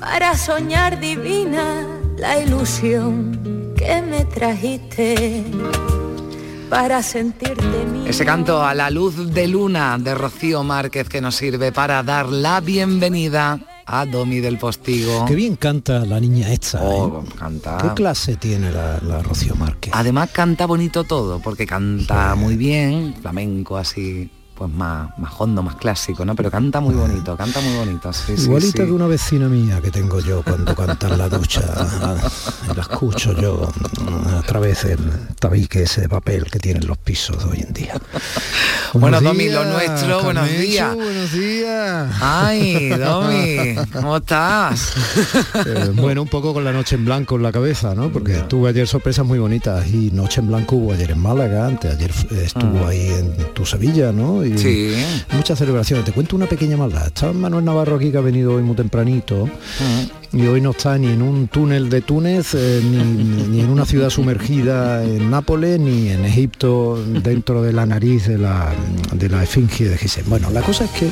Para soñar divina la ilusión que me trajiste para sentirte mía. Ese canto a la luz de luna de Rocío Márquez que nos sirve para dar la bienvenida a Domi del Postigo. Qué bien canta la niña esta. Oh, ¿eh? canta. ¿Qué clase tiene la, la Rocío Márquez? Además canta bonito todo, porque canta muy bien, flamenco así, pues más, más hondo, más clásico, ¿no? Pero canta muy bonito, canta muy bonito. Sí, Igualita sí. que una vecina mía que tengo yo cuando canta en la ducha. la escucho yo a través del tabique ese de papel que tienen los pisos de hoy en día. Bueno, Buenos Domi, lo días, nuestro, buenos días. Buenos días. Ay, Domi, ¿cómo estás? Eh, bueno, un poco con la noche en blanco en la cabeza, ¿no? Porque tuve ayer sorpresas muy bonitas y noche en blanco hubo ayer en Málaga, antes ayer estuvo ahí en tu Sevilla, ¿no? Y. Sí. muchas celebraciones. Te cuento una pequeña maldad. Estaba Manuel Navarro aquí que ha venido hoy muy tempranito y hoy no está ni en un túnel de Túnez, eh, ni, ni en una ciudad sumergida en Nápoles, ni en Egipto dentro de la nariz de la, de la esfinge de Giselle. Bueno, la cosa es que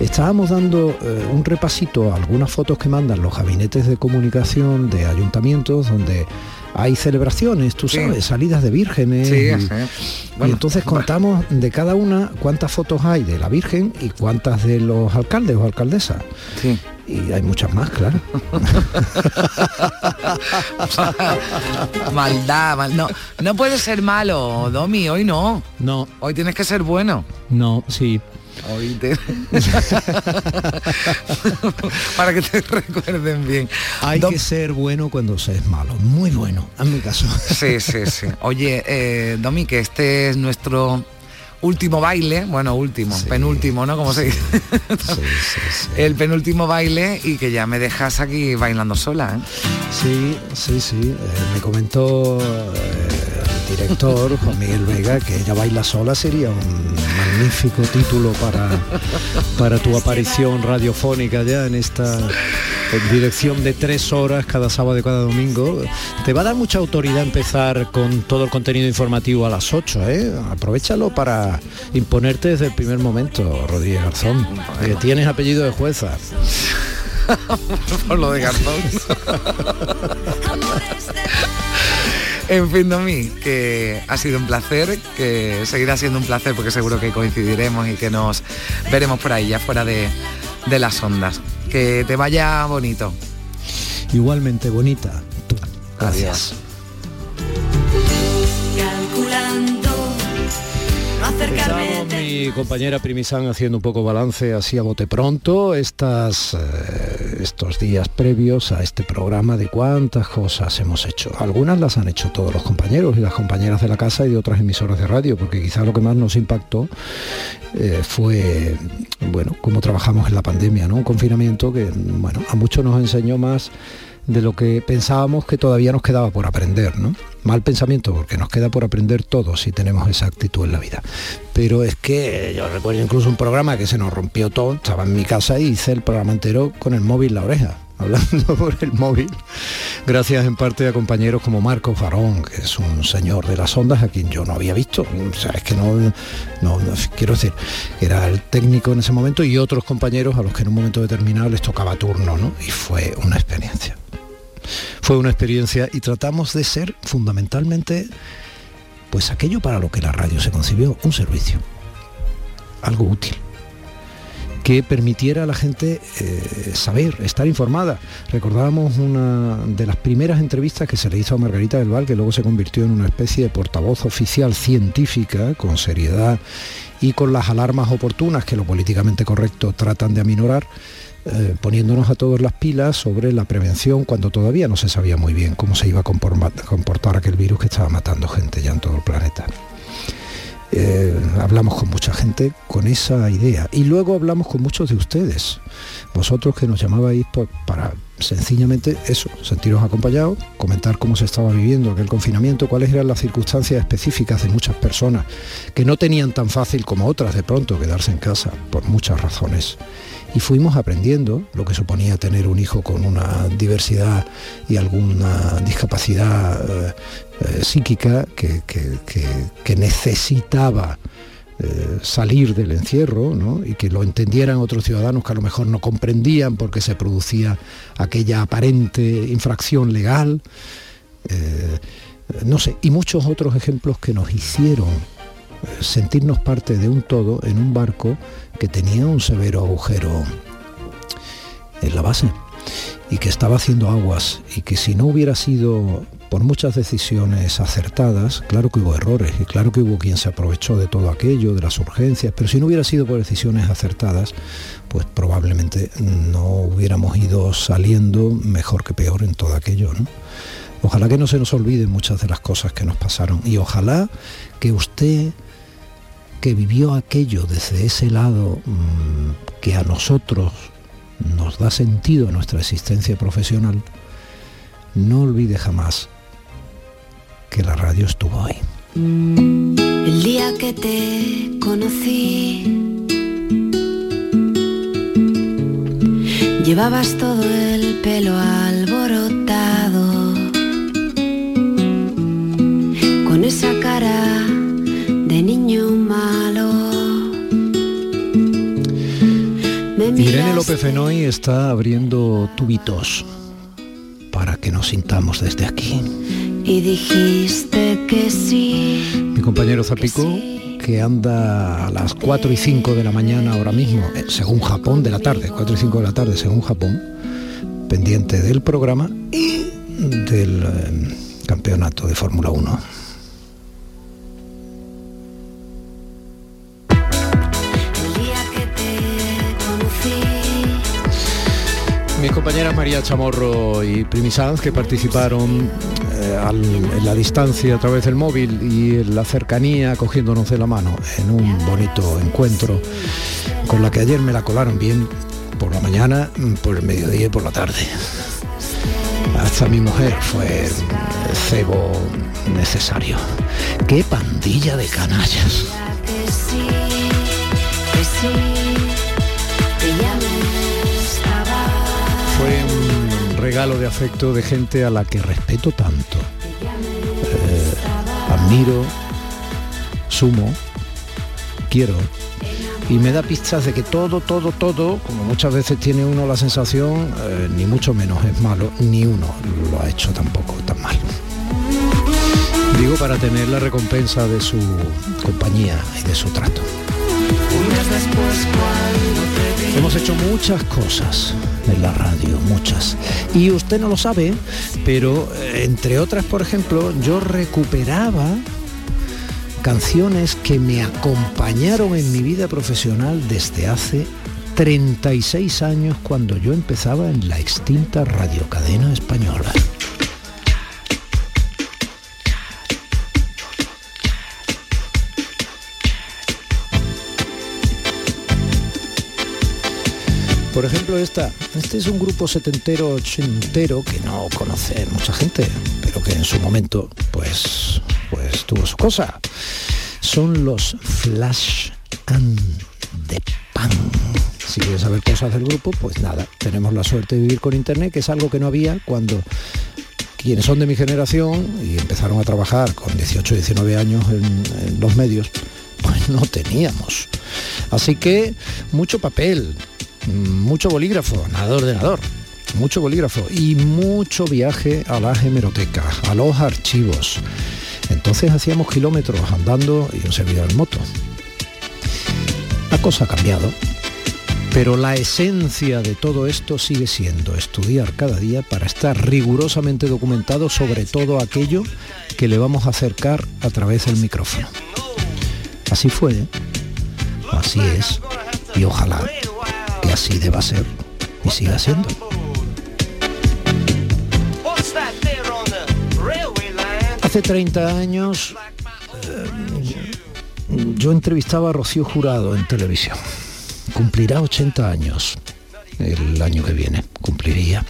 estábamos dando eh, un repasito a algunas fotos que mandan los gabinetes de comunicación de ayuntamientos donde hay celebraciones, tú Sí. sabes, salidas de vírgenes. Sí, y- sí. y Bueno, entonces contamos de cada una cuántas fotos hay de la Virgen y cuántas de los alcaldes o alcaldesas. Sí. Y hay muchas más, claro. Maldad, mal- no, no puede ser malo, Domi, hoy no. No, Hoy tienes que ser bueno. no, sí. Hoy te... Para que te recuerden bien. Hay que ser bueno cuando se es malo. Muy bueno, en mi caso. Sí, sí, sí. Oye, eh, Domi, que este es nuestro último baile, bueno, último, Sí. penúltimo, ¿no? Como se dice. Sí. El penúltimo baile y que ya me dejas aquí bailando sola, ¿eh? Sí, sí, sí. Eh, me comentó eh, director, Juan Miguel Vega, que ella baila sola sería un magnífico título para, para tu aparición radiofónica ya en esta en dirección de tres horas cada sábado y cada domingo. Te va a dar mucha autoridad empezar con todo el contenido informativo a las 8, ¿eh? Aprovechalo para imponerte desde el primer momento, Rodríguez Garzón. Que tienes apellido de jueza. Por lo de Garzón. En fin, Domi, que ha sido un placer, que seguirá siendo un placer porque seguro que coincidiremos y que nos veremos por ahí, ya fuera de, de las ondas. Que te vaya bonito. Igualmente bonita. Tú. Gracias. Mi compañera Primisan haciendo un poco balance así a bote pronto estas, eh, estos días previos a este programa de cuántas cosas hemos hecho. Algunas las han hecho todos los compañeros y las compañeras de la casa y de otras emisoras de radio, porque quizá lo que más nos impactó eh, fue, bueno, cómo trabajamos en la pandemia, ¿no? Un confinamiento que, bueno, a muchos nos enseñó más de lo que pensábamos que todavía nos quedaba por aprender, ¿no? Mal pensamiento, porque nos queda por aprender todo si tenemos esa actitud en la vida. Pero es que yo recuerdo incluso un programa que se nos rompió todo, estaba en mi casa y hice el programa entero con el móvil en la oreja, hablando por el móvil, gracias en parte a compañeros como Marco Farón, que es un señor de las ondas a quien yo no había visto. Es que no, no, no- quiero decir, era el técnico en ese momento y otros compañeros a los que en un momento determinado les tocaba turno, ¿no? Y fue una experiencia. Fue una experiencia y tratamos de ser fundamentalmente pues aquello para lo que la radio se concibió, un servicio, algo útil que permitiera a la gente eh, saber, estar informada. Recordábamos una de las primeras entrevistas que se le hizo a Margarita del Val, que luego se convirtió en una especie de portavoz oficial científica, con seriedad y con las alarmas oportunas que lo políticamente correcto tratan de aminorar, eh, poniéndonos a todos las pilas sobre la prevención cuando todavía no se sabía muy bien cómo se iba a comportar aquel virus que estaba matando gente ya en todo el planeta. Eh, hablamos con mucha gente con esa idea y luego hablamos con muchos de ustedes, vosotros que nos llamabais por- para sencillamente eso, sentiros acompañados, comentar cómo se estaba viviendo aquel confinamiento, cuáles eran las circunstancias específicas de muchas personas que no tenían tan fácil como otras de pronto quedarse en casa por muchas razones. Y fuimos aprendiendo lo que suponía tener un hijo con una diversidad y alguna discapacidad eh, eh, psíquica que, que- necesitaba eh, salir del encierro y que lo entendieran otros ciudadanos que a lo mejor no comprendían porque se producía aquella aparente infracción legal. No sé, y muchos otros ejemplos que nos hicieron sentirnos parte de un todo en un barco que tenía un severo agujero en la base y que estaba haciendo aguas y que si no hubiera sido por muchas decisiones acertadas, claro que hubo errores y claro que hubo quien se aprovechó de todo aquello, de las urgencias, pero si no hubiera sido por decisiones acertadas, pues probablemente no hubiéramos ido saliendo mejor que peor en todo aquello. Ojalá que no se nos olviden muchas de las cosas que nos pasaron y ojalá que usted que vivió aquello desde ese lado mm, que a nosotros nos da sentido a nuestra existencia profesional, no olvide jamás que la radio estuvo ahí. El día que te conocí, llevabas todo el pelo alborotado, Irene López Fenoy está abriendo tubitos para que nos sintamos desde aquí y dijiste que sí. Mi compañero Zapico, que, anda a las 4 y 5 de la mañana ahora mismo, eh, según Japón, de la tarde, 4 y 5 de la tarde, según Japón, pendiente del programa y del eh, campeonato de Fórmula 1. Compañeras María Chamorro y Primi que participaron eh, en la distancia a través del móvil y en la cercanía cogiéndonos de la mano en un bonito encuentro con la que ayer me la colaron bien por la mañana, por el mediodía y por la tarde. Hasta mi mujer fue cebo necesario. ¡Qué pandilla de canallas! Regalo de afecto de gente a la que respeto tanto. Eh, admiro, sumo, quiero. Y me da pistas de que todo, todo, todo, como muchas veces tiene uno la sensación, eh, ni mucho menos es malo, ni uno lo ha hecho tampoco tan mal. Digo para tener la recompensa de su compañía y de su trato. Hemos hecho muchas cosas en la radio, muchas. Y usted no lo sabe, pero eh, entre otras, por ejemplo, yo recuperaba canciones que me acompañaron en mi vida profesional desde hace 36 años cuando yo empezaba en la extinta radiocadena española. Por ejemplo, esta. Este es un grupo setentero, ochentero que no conoce mucha gente, pero que en su momento, pues, pues tuvo su cosa. Son los Flash and the Pan. Si quieres saber cosas del grupo, pues nada, tenemos la suerte de vivir con internet, que es algo que no había cuando quienes son de mi generación y empezaron a trabajar con 18 19 años en, en los medios, pues no teníamos. Así que mucho papel, mucho bolígrafo, nada de ordenador, mucho bolígrafo y mucho viaje a la hemeroteca, a los archivos. Entonces hacíamos kilómetros andando y un servidor en moto. La cosa ha cambiado, pero la esencia de todo esto sigue siendo estudiar cada día para estar rigurosamente documentado sobre todo aquello que le vamos a acercar a través del micrófono. Así fue, así es, y ojalá así deba ser y siga siendo. Hace 30 años eh, yo entrevistaba a Rocío Jurado en televisión. Cumplirá 80 años el año que viene, cumpliría.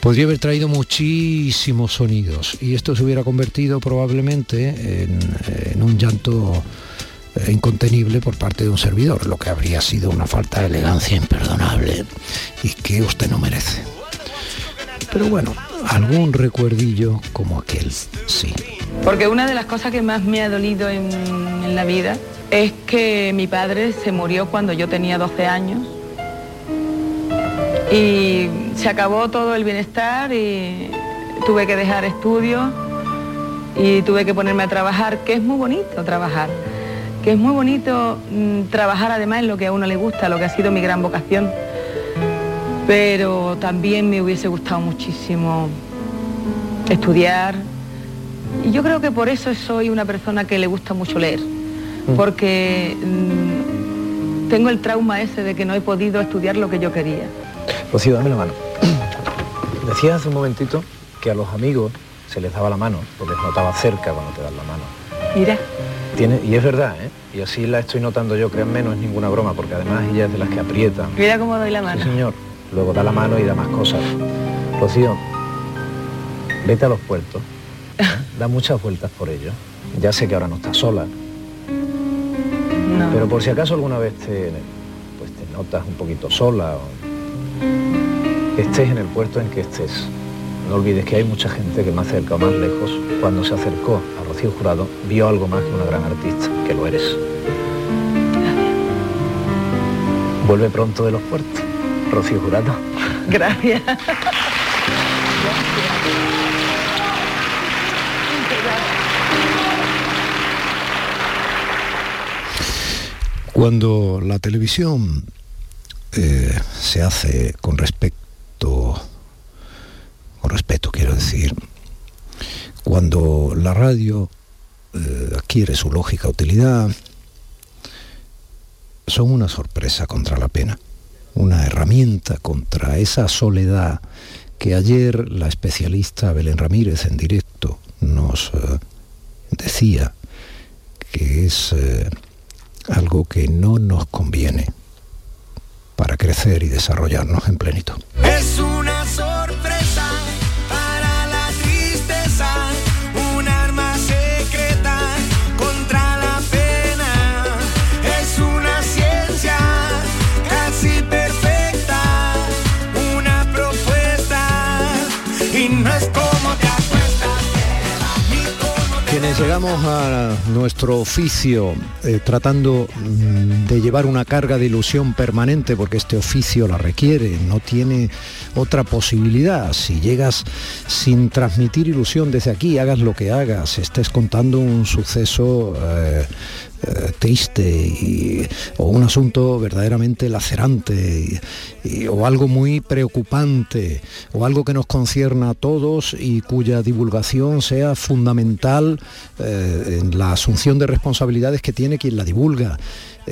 Podría haber traído muchísimos sonidos y esto se hubiera convertido probablemente en un llanto incontenible por parte de un servidor, lo que habría sido una falta de elegancia imperdonable y que usted no merece. Pero bueno, algún recuerdillo como aquel, sí. Porque una de las cosas que más me ha dolido en, en la vida es que mi padre se murió cuando yo tenía 12 años y se acabó todo el bienestar y tuve que dejar estudios y tuve que ponerme a trabajar, que es muy bonito trabajar, que es muy bonito mm, trabajar además en lo que a uno le gusta, lo que ha sido mi gran vocación. Pero también me hubiese gustado muchísimo estudiar. Y yo creo que por eso soy una persona que le gusta mucho leer, mm. porque mm, tengo el trauma ese de que no he podido estudiar lo que yo quería. Rocío, dame la mano. Decías hace un momentito que a los amigos se les daba la mano, o les notaba cerca cuando te dan la mano. Mira. Tiene, y es verdad, ¿eh? Y así la estoy notando yo, créanme, no es ninguna broma, porque además ella es de las que aprietan. Mira cómo doy la mano. Sí, señor. Luego da la mano y da más cosas. Rocío, vete a los puertos, ¿eh? da muchas vueltas por ellos. Ya sé que ahora no estás sola. Pero por si acaso alguna vez te, pues te notas un poquito sola o estés en el puerto en que estés no olvides que hay mucha gente que más cerca o más lejos, cuando se acercó a Rocío Jurado, vio algo más que una gran artista, que lo eres. Vuelve pronto de los puertos, Rocío Jurado. Gracias. Cuando la televisión eh, se hace con respecto respeto quiero decir, cuando la radio eh, adquiere su lógica utilidad, son una sorpresa contra la pena, una herramienta contra esa soledad que ayer la especialista Belén Ramírez en directo nos eh, decía que es eh, algo que no nos conviene para crecer y desarrollarnos en plenitud. Es una llegamos a nuestro oficio eh, tratando mm, de llevar una carga de ilusión permanente, porque este oficio la requiere, no tiene otra posibilidad. Si llegas sin transmitir ilusión desde aquí, hagas lo que hagas, estés contando un suceso eh, eh, triste o un asunto verdaderamente lacerante o algo muy preocupante o algo que nos concierna a todos y cuya divulgación sea fundamental eh, en la asunción de responsabilidades que tiene quien la divulga.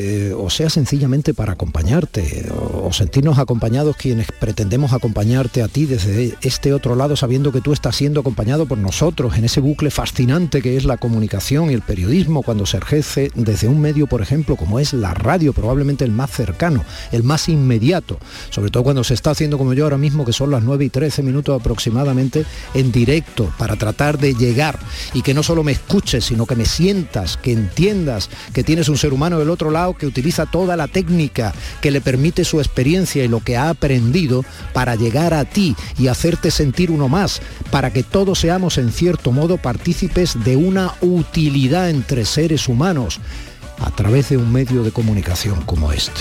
Eh, o sea sencillamente para acompañarte, o, sentirnos acompañados quienes pretendemos acompañarte a ti desde este otro lado, sabiendo que tú estás siendo acompañado por nosotros en ese bucle fascinante que es la comunicación y el periodismo cuando se ejerce desde un medio, por ejemplo, como es la radio, probablemente el más cercano, el más inmediato, sobre todo cuando se está haciendo como yo ahora mismo, que son las 9 y 13 minutos aproximadamente, en directo, para tratar de llegar y que no solo me escuches, sino que me sientas, que entiendas que tienes un ser humano del otro lado que utiliza toda la técnica que le permite su experiencia y lo que ha aprendido para llegar a ti y hacerte sentir uno más, para que todos seamos en cierto modo partícipes de una utilidad entre seres humanos a través de un medio de comunicación como este.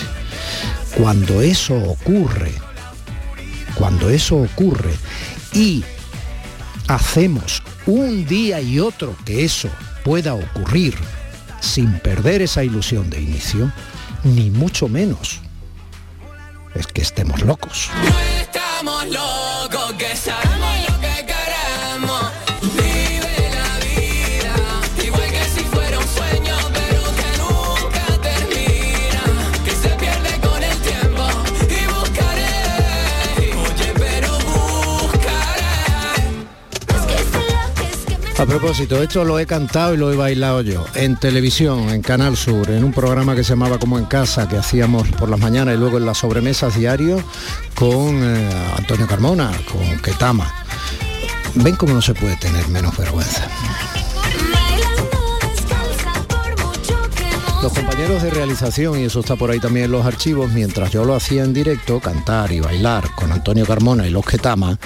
Cuando eso ocurre, cuando eso ocurre y hacemos un día y otro que eso pueda ocurrir, sin perder esa ilusión de inicio, ni mucho menos es que estemos locos. A propósito, esto lo he cantado y lo he bailado yo en televisión, en Canal Sur, en un programa que se llamaba Como en Casa, que hacíamos por las mañanas y luego en las sobremesas diario con eh, Antonio Carmona, con Ketama. Ven cómo no se puede tener menos vergüenza. Los compañeros de realización, y eso está por ahí también en los archivos, mientras yo lo hacía en directo, cantar y bailar con Antonio Carmona y los Ketama,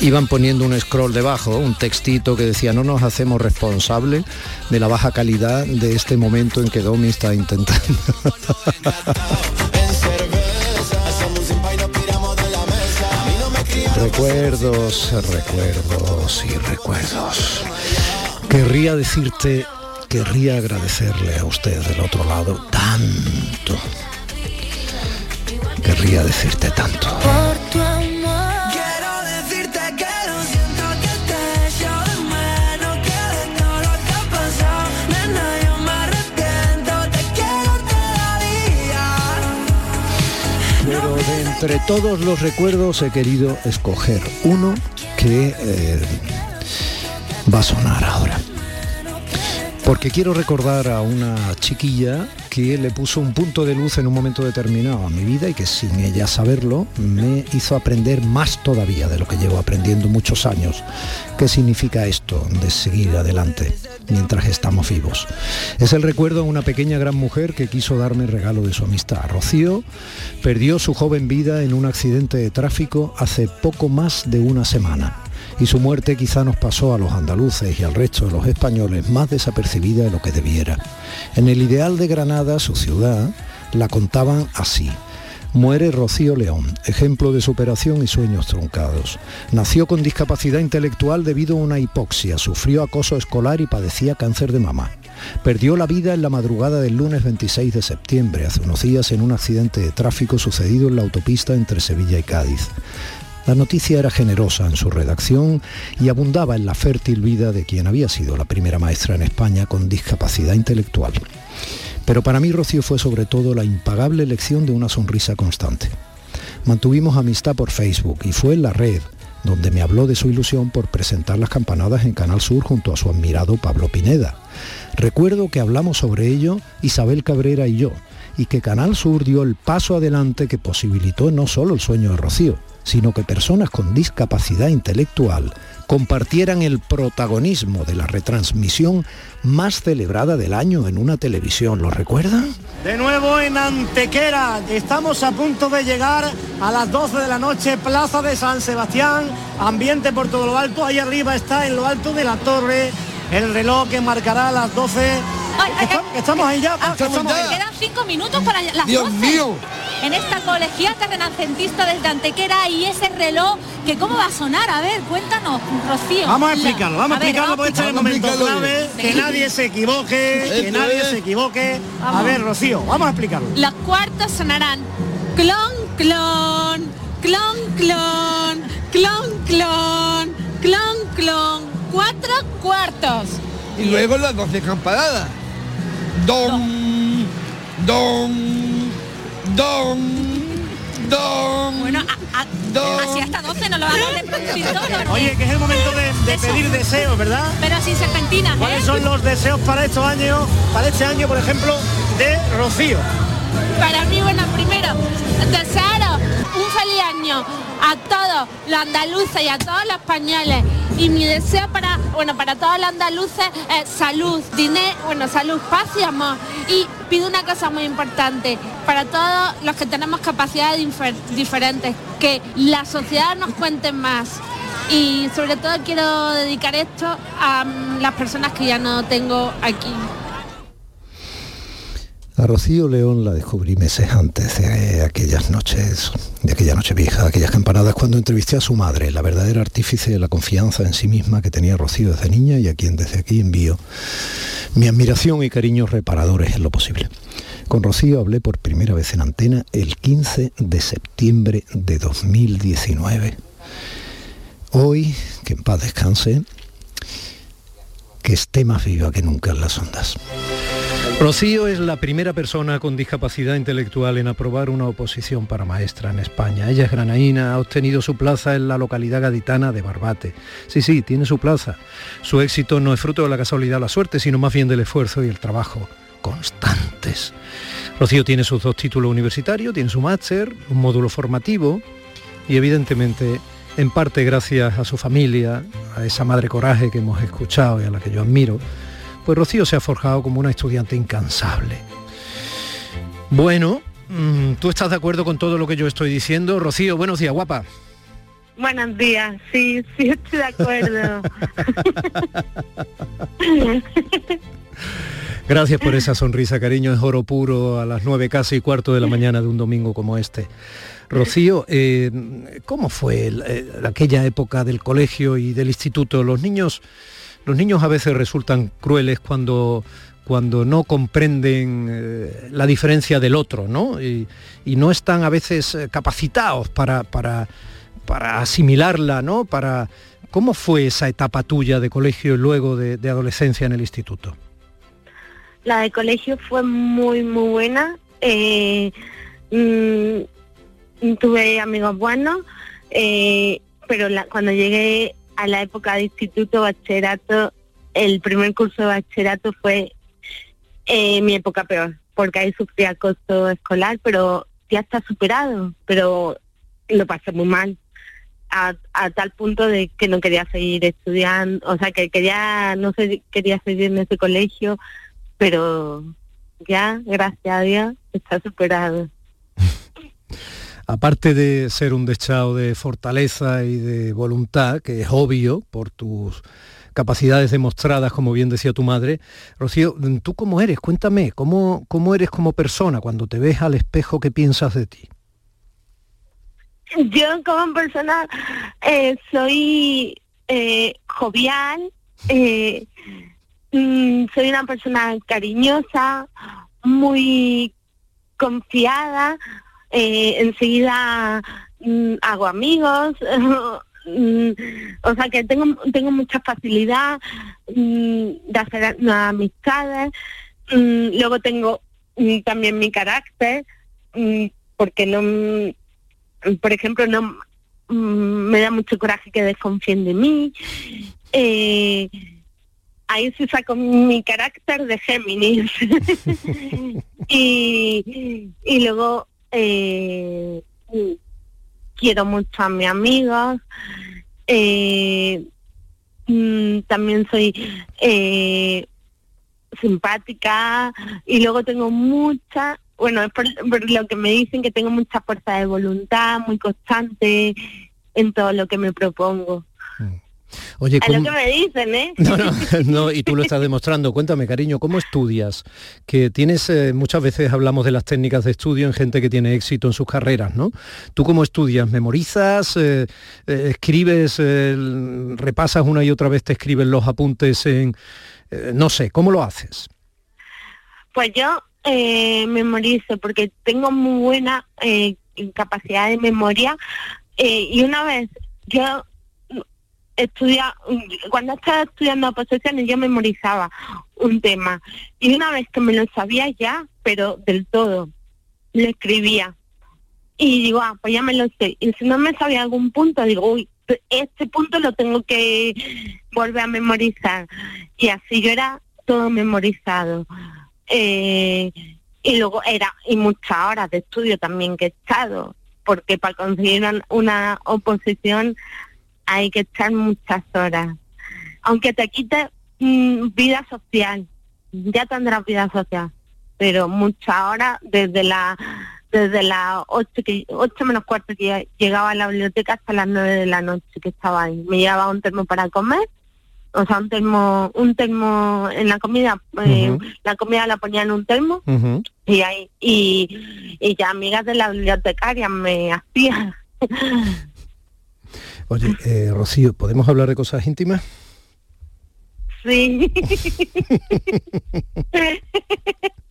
iban poniendo un scroll debajo, un textito que decía no nos hacemos responsables de la baja calidad de este momento en que Domi está intentando. recuerdos, recuerdos y recuerdos. Querría decirte querría agradecerle a usted del otro lado tanto. Querría decirte tanto. Por tu amor. Quiero decirte que lo siento que te echo de menos que de todo lo que ha pasado. Nena, yo me arrepiento, te quiero todavía. Pero de entre todos los recuerdos he querido escoger uno que eh, va a sonar ahora. Porque quiero recordar a una chiquilla que le puso un punto de luz en un momento determinado a mi vida y que sin ella saberlo me hizo aprender más todavía de lo que llevo aprendiendo muchos años. ¿Qué significa esto de seguir adelante mientras estamos vivos? Es el recuerdo a una pequeña gran mujer que quiso darme el regalo de su amistad. Rocío perdió su joven vida en un accidente de tráfico hace poco más de una semana y su muerte quizá nos pasó a los andaluces y al resto de los españoles más desapercibida de lo que debiera. En el ideal de Granada, su ciudad, la contaban así. Muere Rocío León, ejemplo de superación y sueños truncados. Nació con discapacidad intelectual debido a una hipoxia, sufrió acoso escolar y padecía cáncer de mama. Perdió la vida en la madrugada del lunes 26 de septiembre, hace unos días, en un accidente de tráfico sucedido en la autopista entre Sevilla y Cádiz. La noticia era generosa en su redacción y abundaba en la fértil vida de quien había sido la primera maestra en España con discapacidad intelectual. Pero para mí Rocío fue sobre todo la impagable lección de una sonrisa constante. Mantuvimos amistad por Facebook y fue en la red donde me habló de su ilusión por presentar las campanadas en Canal Sur junto a su admirado Pablo Pineda. Recuerdo que hablamos sobre ello Isabel Cabrera y yo, y que Canal Sur dio el paso adelante que posibilitó no solo el sueño de Rocío, sino que personas con discapacidad intelectual compartieran el protagonismo de la retransmisión más celebrada del año en una televisión. ¿Lo recuerdan? De nuevo en Antequera, estamos a punto de llegar a las 12 de la noche, Plaza de San Sebastián, ambiente por todo lo alto, ahí arriba está en lo alto de la torre el reloj que marcará las 12. Ay, ay, Estamos- Estamos ahí ya, Ah, estamos quedan cinco minutos para las Dios 12. mío. En esta colegiata renacentista desde Antequera y ese reloj que cómo va a sonar. A ver, cuéntanos, Rocío. Vamos a explicarlo, vamos a ver, explicarlo porque este es el momento clave, que nadie se equivoque, que Eso nadie se equivoque. A ver, Rocío, vamos a explicarlo. Los cuartos sonarán clon, clon, clon, clon, clon, clon, clon, clon. Cuatro cuartos. Y luego las 12 campanadas. Don, don, don, don. Bueno, a- a- Dos. así hasta 12 no lo vamos a reproducir todo. ¿no? Oye, que es el momento de, de pedir deseos, ¿verdad? Pero sin serpentinas, ¿eh? ¿Cuáles son los deseos para estos años, para este año, por ejemplo, de Rocío? Para mí, bueno, primero, desearos un feliz año a todos los andaluces y a todos los españoles. Y mi deseo para, bueno, para todos los andaluces es salud, dinero, bueno, salud, paz y amor. Y pido una cosa muy importante, para todos los que tenemos capacidades difer- diferentes, que la sociedad nos cuente más. Y sobre todo quiero dedicar esto a las personas que ya no tengo aquí. A Rocío León la descubrí meses antes de aquellas noches, de aquella noche vieja, aquellas campanadas, cuando entrevisté a su madre, la verdadera artífice de la confianza en sí misma que tenía Rocío desde niña y a quien desde aquí envío mi admiración y cariños reparadores en lo posible. Con Rocío hablé por primera vez en antena el 15 de septiembre de 2019. Hoy, que en paz descanse, que esté más viva que nunca en las ondas. Rocío es la primera persona con discapacidad intelectual en aprobar una oposición para maestra en España. Ella es granaína, ha obtenido su plaza en la localidad gaditana de Barbate. Sí, sí, tiene su plaza. Su éxito no es fruto de la casualidad o la suerte, sino más bien del esfuerzo y el trabajo constantes. Rocío tiene sus dos títulos universitarios, tiene su máster, un módulo formativo y evidentemente en parte gracias a su familia, a esa madre coraje que hemos escuchado y a la que yo admiro, pues Rocío se ha forjado como una estudiante incansable. Bueno, mm, ¿tú estás de acuerdo con todo lo que yo estoy diciendo? Rocío, buenos días, guapa. Buenos días, sí, sí estoy de acuerdo. Gracias por esa sonrisa, cariño, es oro puro a las nueve casi cuarto de la mañana de un domingo como este. Rocío, eh, ¿cómo fue el- eh, aquella época del colegio y del instituto? Los niños, los niños a veces resultan crueles cuando, cuando no comprenden eh, la diferencia del otro, ¿no? Y, no están a veces eh, capacitados para, para, para asimilarla, ¿no? Para, ¿Cómo fue esa etapa tuya de colegio y luego de, adolescencia en el instituto? La de colegio fue muy, muy buena. Eh, mm, tuve amigos buenos, pero cuando llegué a la época de instituto, bachillerato, el primer curso de bachillerato fue eh, mi época peor, porque ahí sufrí acoso escolar, pero ya está superado, pero lo pasé muy mal. A, a tal punto de que no quería seguir estudiando, o sea, que quería, no sé, quería seguir en ese colegio, pero ya, gracias a Dios, está superado. Aparte de ser un dechado de fortaleza y de voluntad, que es obvio por tus capacidades demostradas, como bien decía tu madre, Rocío, ¿tú cómo eres? Cuéntame, ¿cómo, cómo eres como persona cuando te ves al espejo, qué piensas de ti? Yo como persona eh, soy eh, jovial, eh, mm, soy una persona cariñosa, muy confiada, eh, enseguida mm, hago amigos, mm, o sea que tengo, tengo mucha facilidad mm, de hacer amistades, luego tengo también mi carácter, porque no por ejemplo, no me da mucho coraje que desconfíen de mí. Eh, ahí sí saco mi carácter de Géminis. y, y luego eh, mm, quiero mucho a mis amigos. Eh, mm, también soy eh, simpática y luego tengo mucha, bueno, es por, por lo que me dicen que tengo mucha fuerza de voluntad, muy constante en todo lo que me propongo. Oye, A lo ¿cómo- que me dicen, ¿eh? No, no, no, y tú lo estás demostrando. Cuéntame, cariño, ¿cómo estudias? Que tienes, eh, muchas veces hablamos de las técnicas de estudio en gente que tiene éxito en sus carreras, ¿no? ¿Tú cómo estudias? ¿Memorizas? Eh, eh, ¿Escribes? ¿Repasas una y otra vez? ¿Te escriben los apuntes en...? no sé, ¿cómo lo haces? Pues yo memorizo porque tengo muy buena capacidad de memoria y una vez yo estudia cuando estaba estudiando oposiciones yo memorizaba un tema. Y una vez que me lo sabía ya pero del todo lo escribía. Y digo ah pues ya me lo sé y si no me sabía algún punto digo uy este punto lo tengo que volver a memorizar y así yo era todo memorizado. Eh, y luego era y muchas horas de estudio también que he estado porque para conseguir una, una oposición hay que echar muchas horas aunque te quite mm, vida social ya tendrás vida social pero muchas horas desde la desde las 8, que, 8 menos cuarto que llegaba a la biblioteca hasta las 9 de la noche que estaba ahí. Me llevaba un termo para comer, o sea, un termo, un termo en la comida, eh, la comida la ponía en un termo y ahí, y, y ya amigas de la bibliotecaria me hacían. Oye, eh, Rocío, ¿podemos hablar de cosas íntimas? Sí.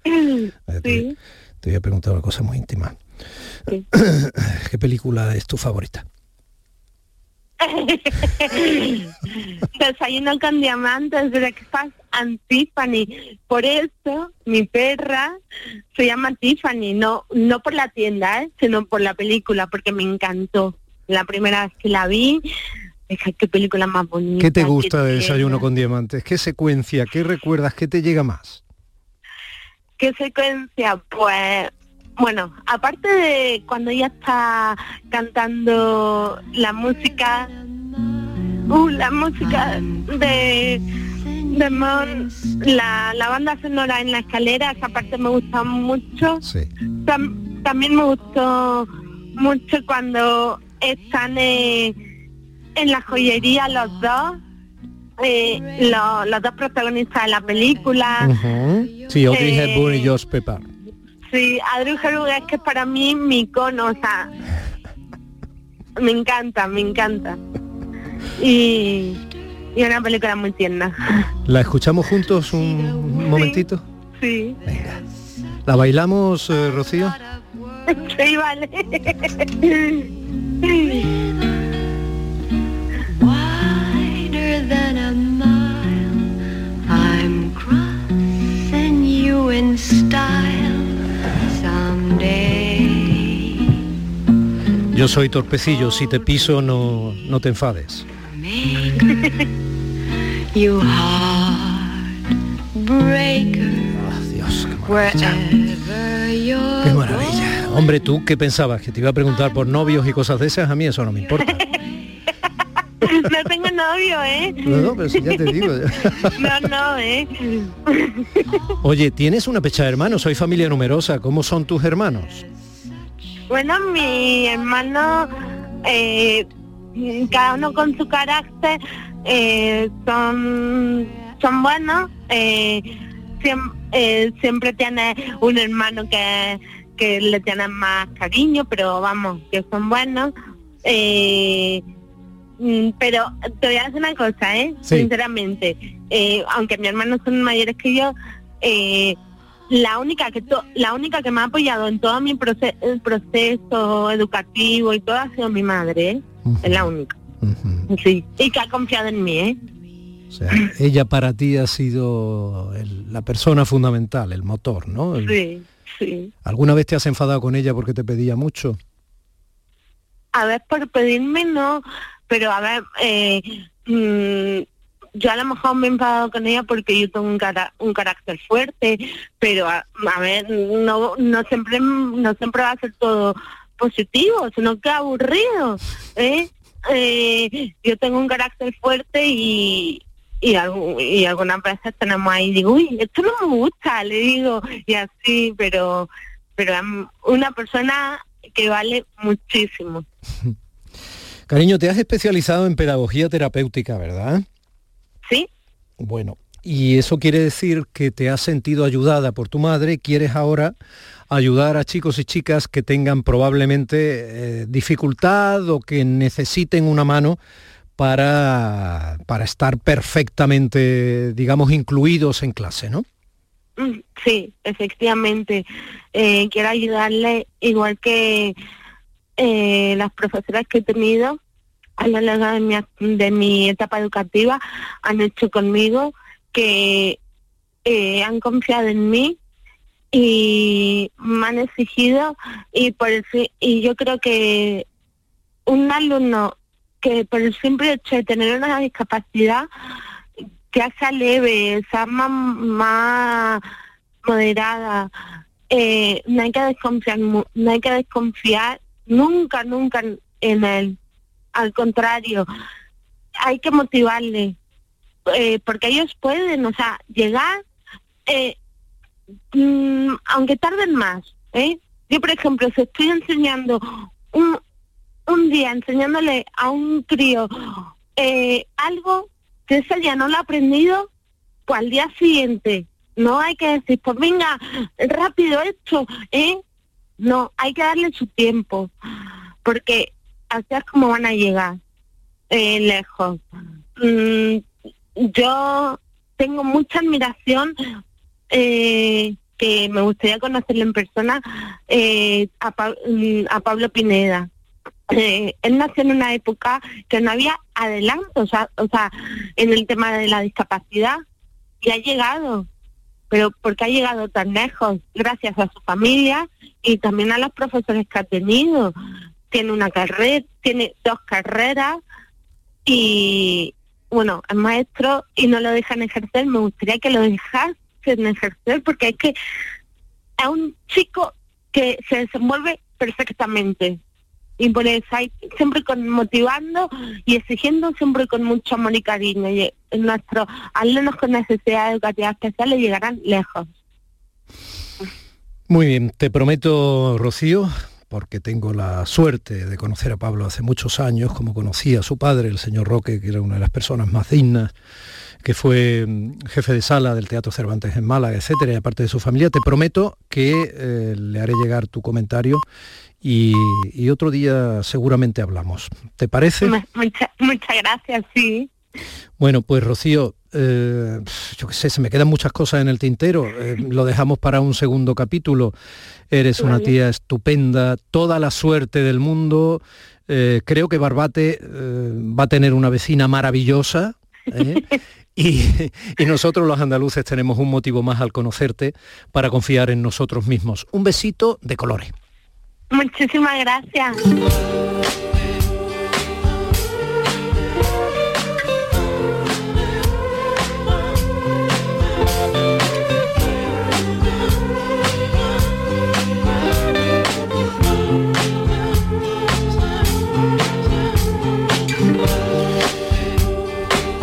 Te, sí. te voy a preguntar una cosa muy íntima. Sí. ¿Qué película es tu favorita? Desayuno con diamantes, breakfast and Tiffany. Por eso mi perra se llama Tiffany, no no por la tienda, ¿eh? sino por la película, porque me encantó. La primera vez que la vi, dije, qué película más bonita. ¿Qué te gusta de Desayuno tierna". con Diamantes? ¿Qué secuencia? ¿Qué recuerdas? ¿Qué te llega más? ¿Qué secuencia? Pues, bueno, aparte de cuando ella está cantando la música, uh, la música de de Mon, la, la banda sonora en la escalera, esa parte me gusta mucho. Sí. Tam- también me gustó mucho cuando están eh, en la joyería los dos, eh, lo- los dos protagonistas de la película. Ujú. Sí, Audrey Eh, Hepburn y Josh Pepper. Sí, Adri Hepburn es que para mí mi icono, o sea, me encanta, me encanta. Y, y una película muy tierna. ¿La escuchamos juntos un momentito? Sí, ¿La bailamos, eh, Rocío? Sí, vale. Wider than a mile, I'm crossing you in style someday. Yo soy torpecillo, si te piso no, no te enfades. You heartbreaker, Ah, Dios, qué wherever you're Qué maravilla. Hombre, ¿tú qué pensabas? ¿Que te iba a preguntar por novios y cosas de esas? A mí eso no me importa. No tengo novio, ¿eh? No, no, pero si ya te digo. No, no, ¿eh? Oye, tienes una pecha de hermanos, soy familia numerosa. ¿Cómo son tus hermanos? Bueno, mi hermano, eh, cada uno con su carácter, eh, son, son buenos. eh, siem- eh, siempre tiene un hermano que, que le tiene más cariño, pero vamos, que son buenos. Eh, mm, pero te voy a decir una cosa, ¿eh? Sí. Sinceramente, eh, aunque mis hermanos son mayores que yo, eh, la única que to- la única que me ha apoyado en todo mi proce- el proceso educativo y todo ha sido mi madre, ¿eh? es la única. Sí, y que ha confiado en mí, ¿eh? O sea, ella para ti ha sido el- la persona fundamental, el motor, ¿no? El- Sí, sí. ¿Alguna vez te has enfadado con ella porque te pedía mucho? A ver, por pedirme no, pero a ver, eh, mm, yo a lo mejor me he enfadado con ella porque yo tengo un, cara- un carácter fuerte, pero a, a ver, no, no siempre no siempre va a ser todo positivo, sino que aburrido, ¿eh? Eh, yo tengo un carácter fuerte y, y, algu- y algunas veces tenemos ahí, digo, uy, esto no me gusta, le digo, y así, pero, pero es una persona que vale muchísimo. Cariño, te has especializado en pedagogía terapéutica, ¿verdad? Sí, Bueno, y eso quiere decir que te has sentido ayudada por tu madre, quieres ahora ayudar a chicos y chicas que tengan probablemente eh, dificultad o que necesiten una mano para, para estar perfectamente, digamos, incluidos en clase, ¿no? Mm, Sí, efectivamente. Eh, quiero ayudarle igual que eh, las profesoras que he tenido a lo largo de mi, de mi etapa educativa han hecho conmigo, que eh, han confiado en mí y me han exigido y por el y yo creo que un alumno que por el simple hecho de tener una discapacidad ya sea leve, sea más, moderada, eh, no hay que desconfiar, no hay que desconfiar nunca, nunca en- en él. Al contrario, hay que motivarle, eh, porque ellos pueden, o sea, llegar, eh, mm, aunque tarden más, ¿eh? Yo, por ejemplo, si estoy enseñando un, día, enseñándole a un crío eh, algo que ese día no lo ha aprendido, pues al día siguiente no hay que decir, pues venga, rápido esto, ¿eh? No, hay que darle su tiempo, porque así es como van a llegar eh, lejos. Mm, yo tengo mucha admiración eh, que me gustaría conocerle en persona eh, a, Pa- mm, a Pablo Pineda. Eh, él nació en una época que no había adelanto, o sea, o sea, en el tema de la discapacidad, y ha llegado, pero porque ha llegado tan lejos, gracias a su familia y también a los profesores que ha tenido. Tiene una carrera, tiene dos carreras y, bueno, es maestro y no lo dejan ejercer. Me gustaría que lo dejasen ejercer porque es que es un chico que se desenvuelve perfectamente. Y por eso hay siempre con motivando y exigiendo siempre con mucho amor y cariño. Y nuestros alumnos con necesidades educativas especiales llegarán lejos. Muy bien, te prometo, Rocío, porque tengo la suerte de conocer a Pablo hace muchos años, como conocía a su padre, el señor Roque, que era una de las personas más dignas, que fue mm, jefe de sala del Teatro Cervantes en Málaga, etcétera, y aparte de su familia, te prometo que eh, le haré llegar tu comentario y, y otro día seguramente hablamos. ¿Te parece? Muchas, muchas gracias, sí. Bueno, pues Rocío, eh, yo qué sé, se me quedan muchas cosas en el tintero. eh, lo dejamos para un segundo capítulo. Eres una tía estupenda, toda la suerte del mundo. Eh, creo que Barbate va a tener una vecina maravillosa. Y, y nosotros los andaluces tenemos un motivo más al conocerte para confiar en nosotros mismos. Un besito de colores. Muchísimas gracias.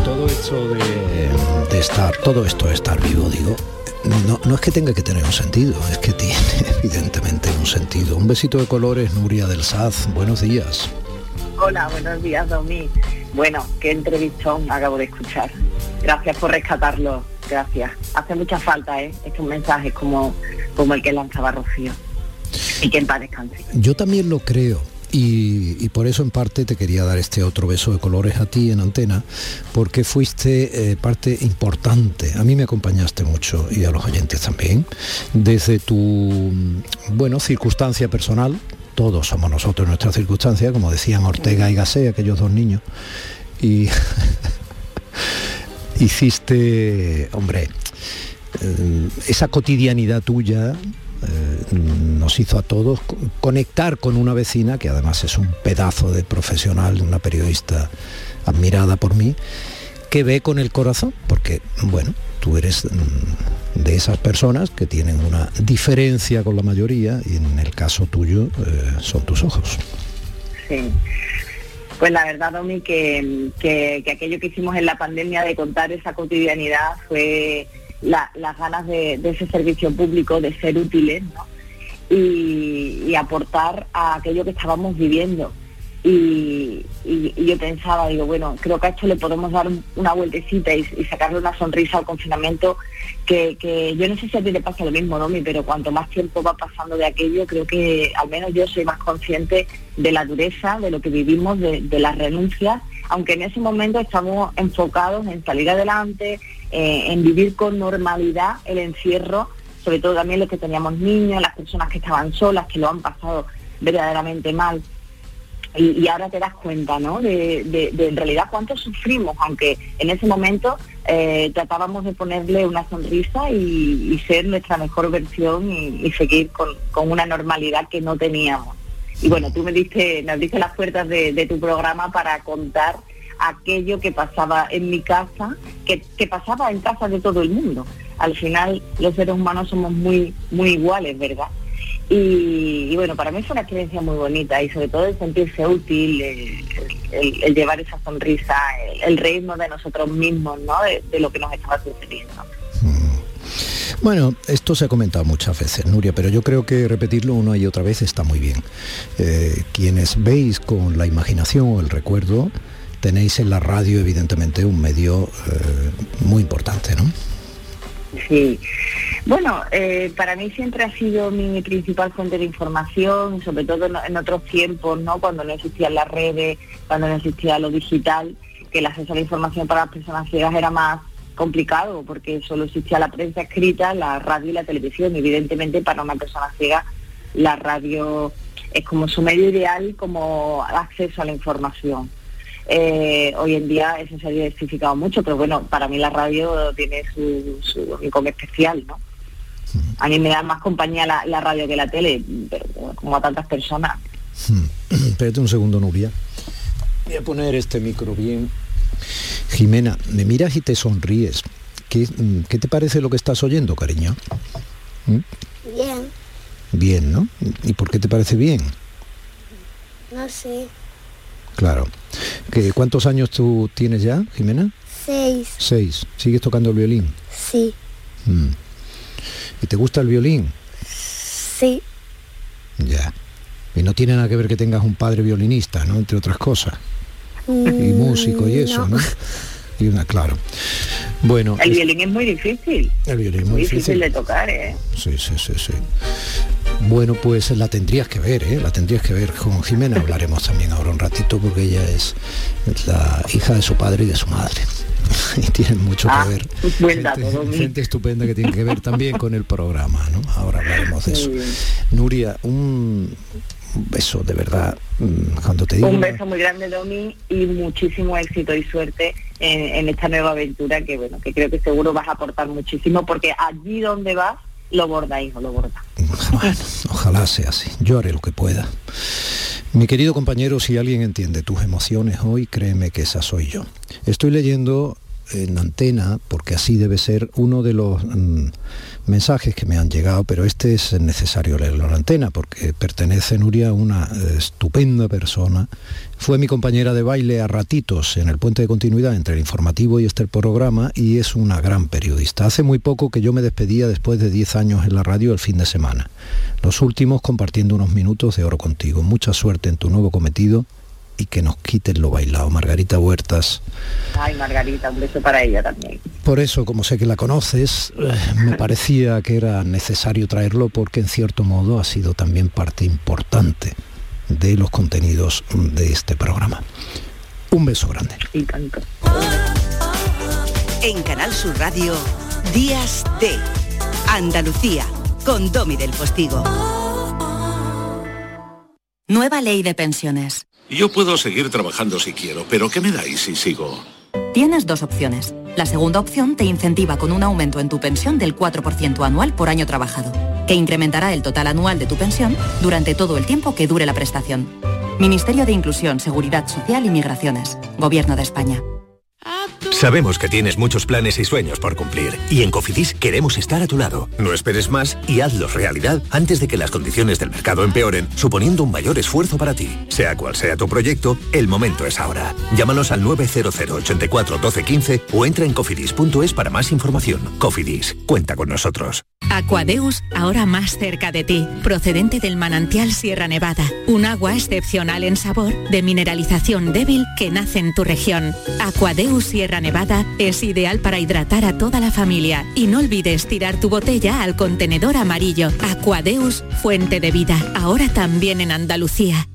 Todo esto de, de estar, todo esto de estar vivo, digo, no, no es que tenga que tener un sentido, es que tiene evidentemente un sentido. Un besito de colores, Nuria del Saz, buenos días. Hola, buenos días, Domi. Bueno, qué entrevistón acabo de escuchar. Gracias por rescatarlo, gracias. Hace mucha falta, ¿eh? Estos mensajes como, como el que lanzaba Rocío. Y que en paz descanse. Yo también lo creo. Y, por eso en parte te quería dar este otro beso de colores a ti en antena, porque fuiste eh, parte importante, a mí me acompañaste mucho y a los oyentes también, desde tu, mm, bueno, circunstancia personal, todos somos nosotros nuestra circunstancia, como decían Ortega y Gasset, aquellos dos niños, y hiciste, hombre, eh, esa cotidianidad tuya eh, nos hizo a todos co- conectar con una vecina que además es un pedazo de profesional, una periodista admirada por mí, que ve con el corazón, porque bueno, tú eres mm, de esas personas que tienen una diferencia con la mayoría y en el caso tuyo eh, son tus ojos. Sí. Pues la verdad, Domi, que, que- que aquello que hicimos en la pandemia de contar esa cotidianidad fue la- las ganas de, ese servicio público, de ser útiles, y, aportar a aquello que estábamos viviendo. Y, yo pensaba, digo, bueno, creo que a esto le podemos dar un- una vueltecita y, sacarle una sonrisa al confinamiento, que, yo no sé si a ti te pasa lo mismo, Domi, pero cuanto más tiempo va pasando de aquello, creo que al menos yo soy más consciente de la dureza, de lo que vivimos, de las renuncias, aunque en ese momento estamos enfocados en salir adelante, eh, en vivir con normalidad el encierro, sobre todo también los que teníamos niños, las personas que estaban solas, que lo han pasado verdaderamente mal. Y, ahora te das cuenta, ¿no? De, en realidad cuánto sufrimos, aunque en ese momento eh, tratábamos de ponerle una sonrisa y, ser nuestra mejor versión y, seguir con una normalidad que no teníamos. Y bueno, tú me diste, me abriste las puertas de, de tu programa para contar aquello que pasaba en mi casa, que, que pasaba en casa de todo el mundo. Al final los seres humanos somos muy, muy iguales, ¿verdad? Y, bueno, para mí fue una experiencia muy bonita y sobre todo el sentirse útil, el, llevar esa sonrisa, el, el reírnos de nosotros mismos, ¿no? De, de lo que nos estaba sucediendo. Bueno, esto se ha comentado muchas veces, Nuria, pero yo creo que repetirlo una y otra vez está muy bien. Eh, quienes veis con la imaginación o el recuerdo, tenéis en la radio evidentemente un medio eh, muy importante, ¿no? Sí. Bueno, eh, para mí siempre ha sido mi principal fuente de información, sobre todo en, otros tiempos, ¿no? Cuando no existían las redes, cuando no existía lo digital, que el acceso a la información para las personas ciegas era más complicado porque solo existía la prensa escrita, la radio y la televisión. Evidentemente para una persona ciega la radio es como su medio ideal como acceso a la información. Eh, hoy en día eso se ha diversificado mucho, pero bueno, para mí la radio tiene su, su rincón especial, ¿no? A mí me da más compañía la, la radio que la tele, pero como a tantas personas. Hmm. Espérate un segundo, Nuria. Voy a poner este micro bien. Jimena, me miras y te sonríes. ¿Qué, mm, qué te parece lo que estás oyendo, cariño? ¿Mm? Bien, Bien, ¿no? ¿Y por qué te parece bien? No sé. Claro. ¿Qué, ¿Cuántos años tú tienes ya, Jimena? Seis. Seis. ¿Sigues tocando el violín? Sí. Mm. ¿Y te gusta el violín? Sí. Ya. Y no tiene nada que ver que tengas un padre violinista, ¿no? Entre otras cosas. Y Mm, músico y eso, ¿no? Y una, claro. Bueno, El es- violín es muy difícil. el violín es Muy muy difícil difícil. de tocar, ¿eh? Sí, sí, sí, sí. Bueno, pues la tendrías que ver, ¿eh? La tendrías que ver con Jimena. Hablaremos también ahora un ratito porque ella es la hija de su padre y de su madre. Y tienen mucho Ah, que ver. buen dato, gente, gente estupenda que tiene que ver también con el programa, ¿no? Ahora hablaremos de eso. Nuria, un un beso de verdad. mm, Cuando te digo Un beso muy grande, Domi, y muchísimo éxito y suerte en, en esta nueva aventura que, bueno, que creo que seguro vas a aportar muchísimo porque allí donde vas, lo borda, hijo, lo borda. Ojalá sea así. Yo haré lo que pueda. Mi querido compañero, si alguien entiende tus emociones hoy, créeme que esa soy yo. Estoy leyendo en antena, porque así debe ser, uno de los mm, mensajes que me han llegado, pero este es necesario leerlo en antena, porque pertenece Nuria a una eh, estupenda persona. Fue mi compañera de baile a ratitos en el puente de continuidad entre el informativo y este programa y es una gran periodista. Hace muy poco que yo me despedía después de 10 años en la radio el fin de semana. Los últimos compartiendo unos minutos de oro contigo. Mucha suerte en tu nuevo cometido y que nos quiten lo bailado. Margarita Huertas. Ay, Margarita, un beso para ella también. Por eso, como sé que la conoces, eh, me parecía que era necesario traerlo porque en cierto modo ha sido también parte importante de los contenidos de este programa. Un beso grande. Y tanto. En Canal Sur Radio, Días de Andalucía, con Domi del Postigo. Nueva ley de pensiones. Yo puedo seguir trabajando si quiero, pero ¿qué me dais si sigo? Tienes dos opciones. La segunda opción te incentiva con un aumento en tu pensión del 4% anual por año trabajado, que incrementará el total anual de tu pensión durante todo el tiempo que dure la prestación. Ministerio de Inclusión, Seguridad Social y Migraciones. Gobierno de España. Sabemos que tienes muchos planes y sueños por cumplir y en Cofidis queremos estar a tu lado. No esperes más y hazlos realidad antes de que las condiciones del mercado empeoren, suponiendo un mayor esfuerzo para ti. Sea cual sea tu proyecto, el momento es ahora. Llámanos al 900 84 12 15 o entra en cofidis.es para más información. Cofidis, cuenta con nosotros. Aquadeus, ahora más cerca de ti, procedente del manantial Sierra Nevada, un agua excepcional en sabor, de mineralización débil que nace en tu región. Aquadeus Sierra Nevada es ideal para hidratar a toda la familia y no olvides tirar tu botella al contenedor amarillo. Aquadeus, fuente de vida, ahora también en Andalucía.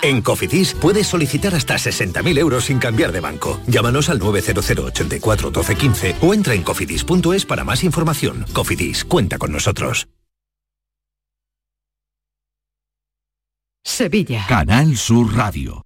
En Cofidis puedes solicitar hasta 60.000 euros sin cambiar de banco. Llámanos al 900 84 12 15 o entra en cofidis.es para más información. Cofidis, cuenta con nosotros. Sevilla. Canal Sur Radio.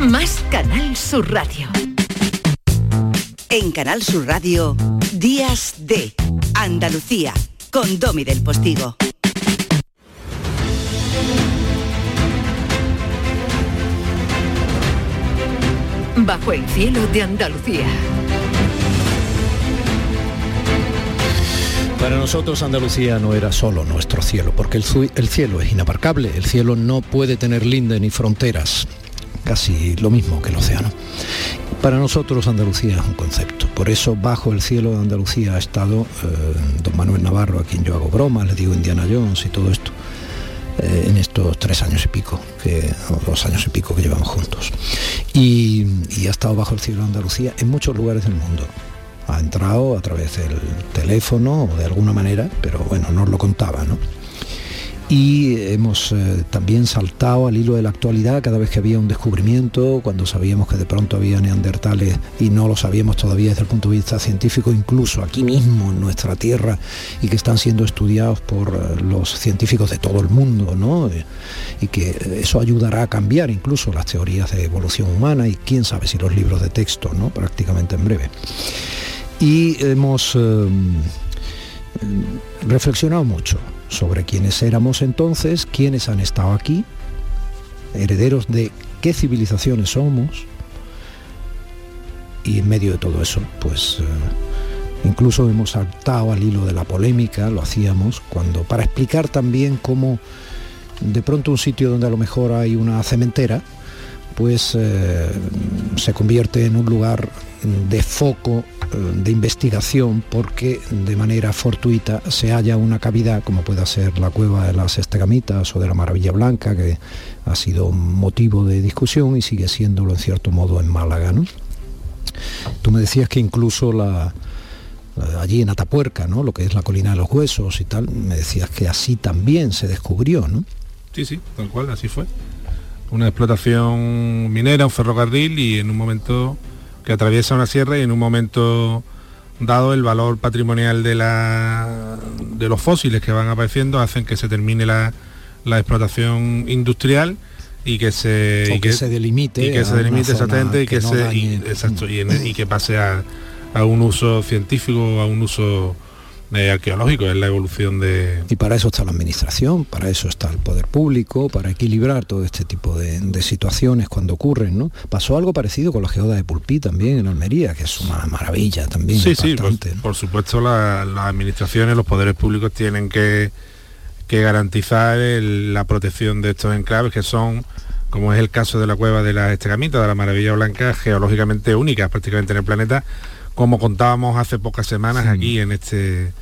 más Canal Sur Radio. En Canal Sur Radio, Días de Andalucía, con Domi del Postigo. bajo el cielo de Andalucía. Para nosotros Andalucía no era solo nuestro cielo, porque el, cielo es inabarcable, el cielo no puede tener linde ni fronteras, casi lo mismo que el océano. Para nosotros Andalucía es un concepto, por eso bajo el cielo de Andalucía ha estado eh, don Manuel Navarro, a quien yo hago bromas, le digo Indiana Jones y todo esto, eh, en estos tres años y pico, que, o dos años y pico que llevamos juntos. Y, y ha estado bajo el cielo de Andalucía en muchos lugares del mundo. Ha entrado a través del teléfono o de alguna manera, pero bueno, nos lo contaba, ¿no? Y hemos eh, también saltado al hilo de la actualidad cada vez que había un descubrimiento, cuando sabíamos que de pronto había neandertales y no lo sabíamos todavía desde el punto de vista científico, incluso aquí mismo en nuestra tierra, y que están siendo estudiados por eh, los científicos de todo el mundo, ¿no? Y que eso ayudará a cambiar incluso las teorías de evolución humana y quién sabe si los libros de texto, ¿no? Prácticamente en breve. Y hemos eh, reflexionado mucho sobre quiénes éramos entonces, quiénes han estado aquí, herederos de qué civilizaciones somos, y en medio de todo eso, pues eh, incluso hemos saltado al hilo de la polémica, lo hacíamos, cuando para explicar también cómo de pronto un sitio donde a lo mejor hay una cementera, pues eh, se convierte en un lugar de foco de investigación porque de manera fortuita se halla una cavidad como pueda ser la cueva de las estegamitas o de la maravilla blanca que ha sido motivo de discusión y sigue siéndolo en cierto modo en Málaga ¿no? tú me decías que incluso la- allí en Atapuerca no lo que es la colina de los huesos y tal me decías que así también se descubrió no Sí, sí, tal cual, así fue. Una explotación minera, un ferrocarril y en un momento que atraviesa una sierra y en un momento dado el valor patrimonial de, la, de los fósiles que van apareciendo hacen que se termine la, la explotación industrial y que se O y que se delimite y que se delimite exactamente y que que, no se y, exacto, y, en- y que pase a, a un uso científico a un uso eh, arqueológico es la evolución de Y para eso está la administración, para eso está el poder público, para equilibrar todo este tipo de, de situaciones cuando ocurren, ¿no? Pasó algo parecido con la geoda de Pulpí también en Almería, que es una maravilla también. Sí, sí, por, impactante, ¿no? por supuesto la- las administraciones, los poderes públicos tienen que, que garantizar el- la protección de estos enclaves que son, como es el caso de la cueva de las Estegamitas, de la Maravilla Blanca, geológicamente únicas prácticamente en el planeta, como contábamos hace pocas semanas aquí en este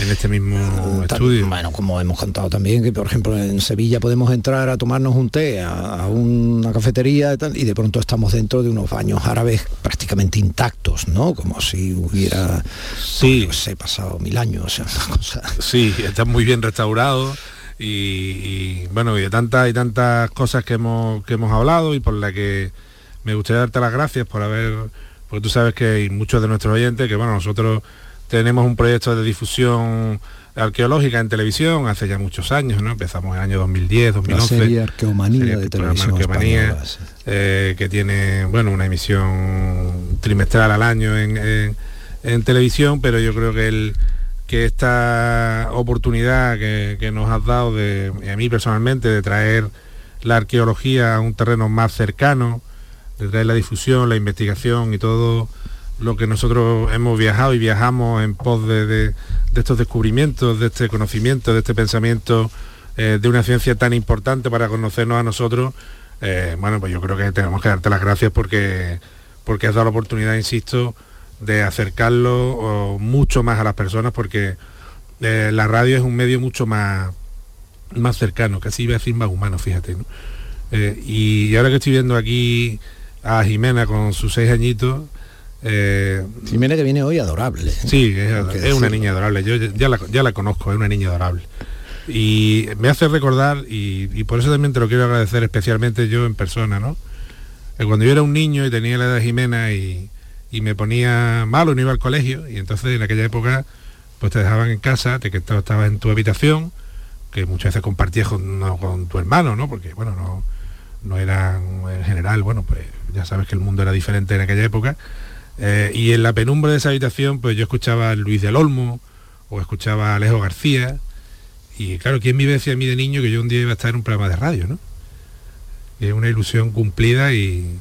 en este mismo estudio. Bueno, como hemos contado también, que por ejemplo en Sevilla podemos entrar a tomarnos un té a, a una cafetería y, tal, y de pronto estamos dentro de unos baños árabes prácticamente intactos, ¿no? Como si hubiera, sí. no sé, pasado mil años, o sea, una cosa... Sí, está muy bien restaurado y, y, bueno, y de tantas y tantas cosas que hemos, que hemos hablado y por la que me gustaría darte las gracias por haber, porque tú sabes que hay muchos de nuestros oyentes que bueno, nosotros tenemos un proyecto de difusión arqueológica en televisión hace ya muchos años, ¿no? Empezamos en el año 2010, La 2011. serie Arqueomanía serie de televisión Arqueomanía, española, sí. eh, que tiene bueno una emisión trimestral al año en, en- en televisión, pero yo creo que el que esta oportunidad que, que nos has dado de a mí personalmente de traer la arqueología a un terreno más cercano, de traer la difusión, la investigación y todo lo que nosotros hemos viajado y viajamos en pos de, de- de estos descubrimientos, de este conocimiento, de este pensamiento eh, de una ciencia tan importante para conocernos a nosotros, eh, bueno, pues yo creo que tenemos que darte las gracias porque, porque has dado la oportunidad, insisto, de acercarlo mucho más a las personas porque eh, la radio es un medio mucho más, más cercano, casi iba a decir más humano, fíjate. y ahora que estoy viendo aquí a Jimena con sus seis añitos, eh, Jimena que viene hoy adorable. ¿eh? Sí, es, una niña adorable. Yo ya- la, ya la conozco, es una niña adorable. Y me hace recordar, y, y por eso también te lo quiero agradecer especialmente yo en persona, ¿no? Que cuando yo era un niño y tenía la edad de Jimena y, y me ponía malo, no iba al colegio, y entonces en aquella época pues te dejaban en casa, te que estabas estabas en tu habitación, que muchas veces compartías con, no, con tu hermano, ¿no? Porque bueno, no, no eran en general, bueno, pues ya sabes que el mundo era diferente en aquella época. Eh, y en la penumbra de esa habitación, pues yo escuchaba a Luis del Olmo o escuchaba a Alejo García. Y claro, ¿quién me decía a mí de niño que yo un día iba a estar en un programa de radio, ¿no? Es una ilusión cumplida y,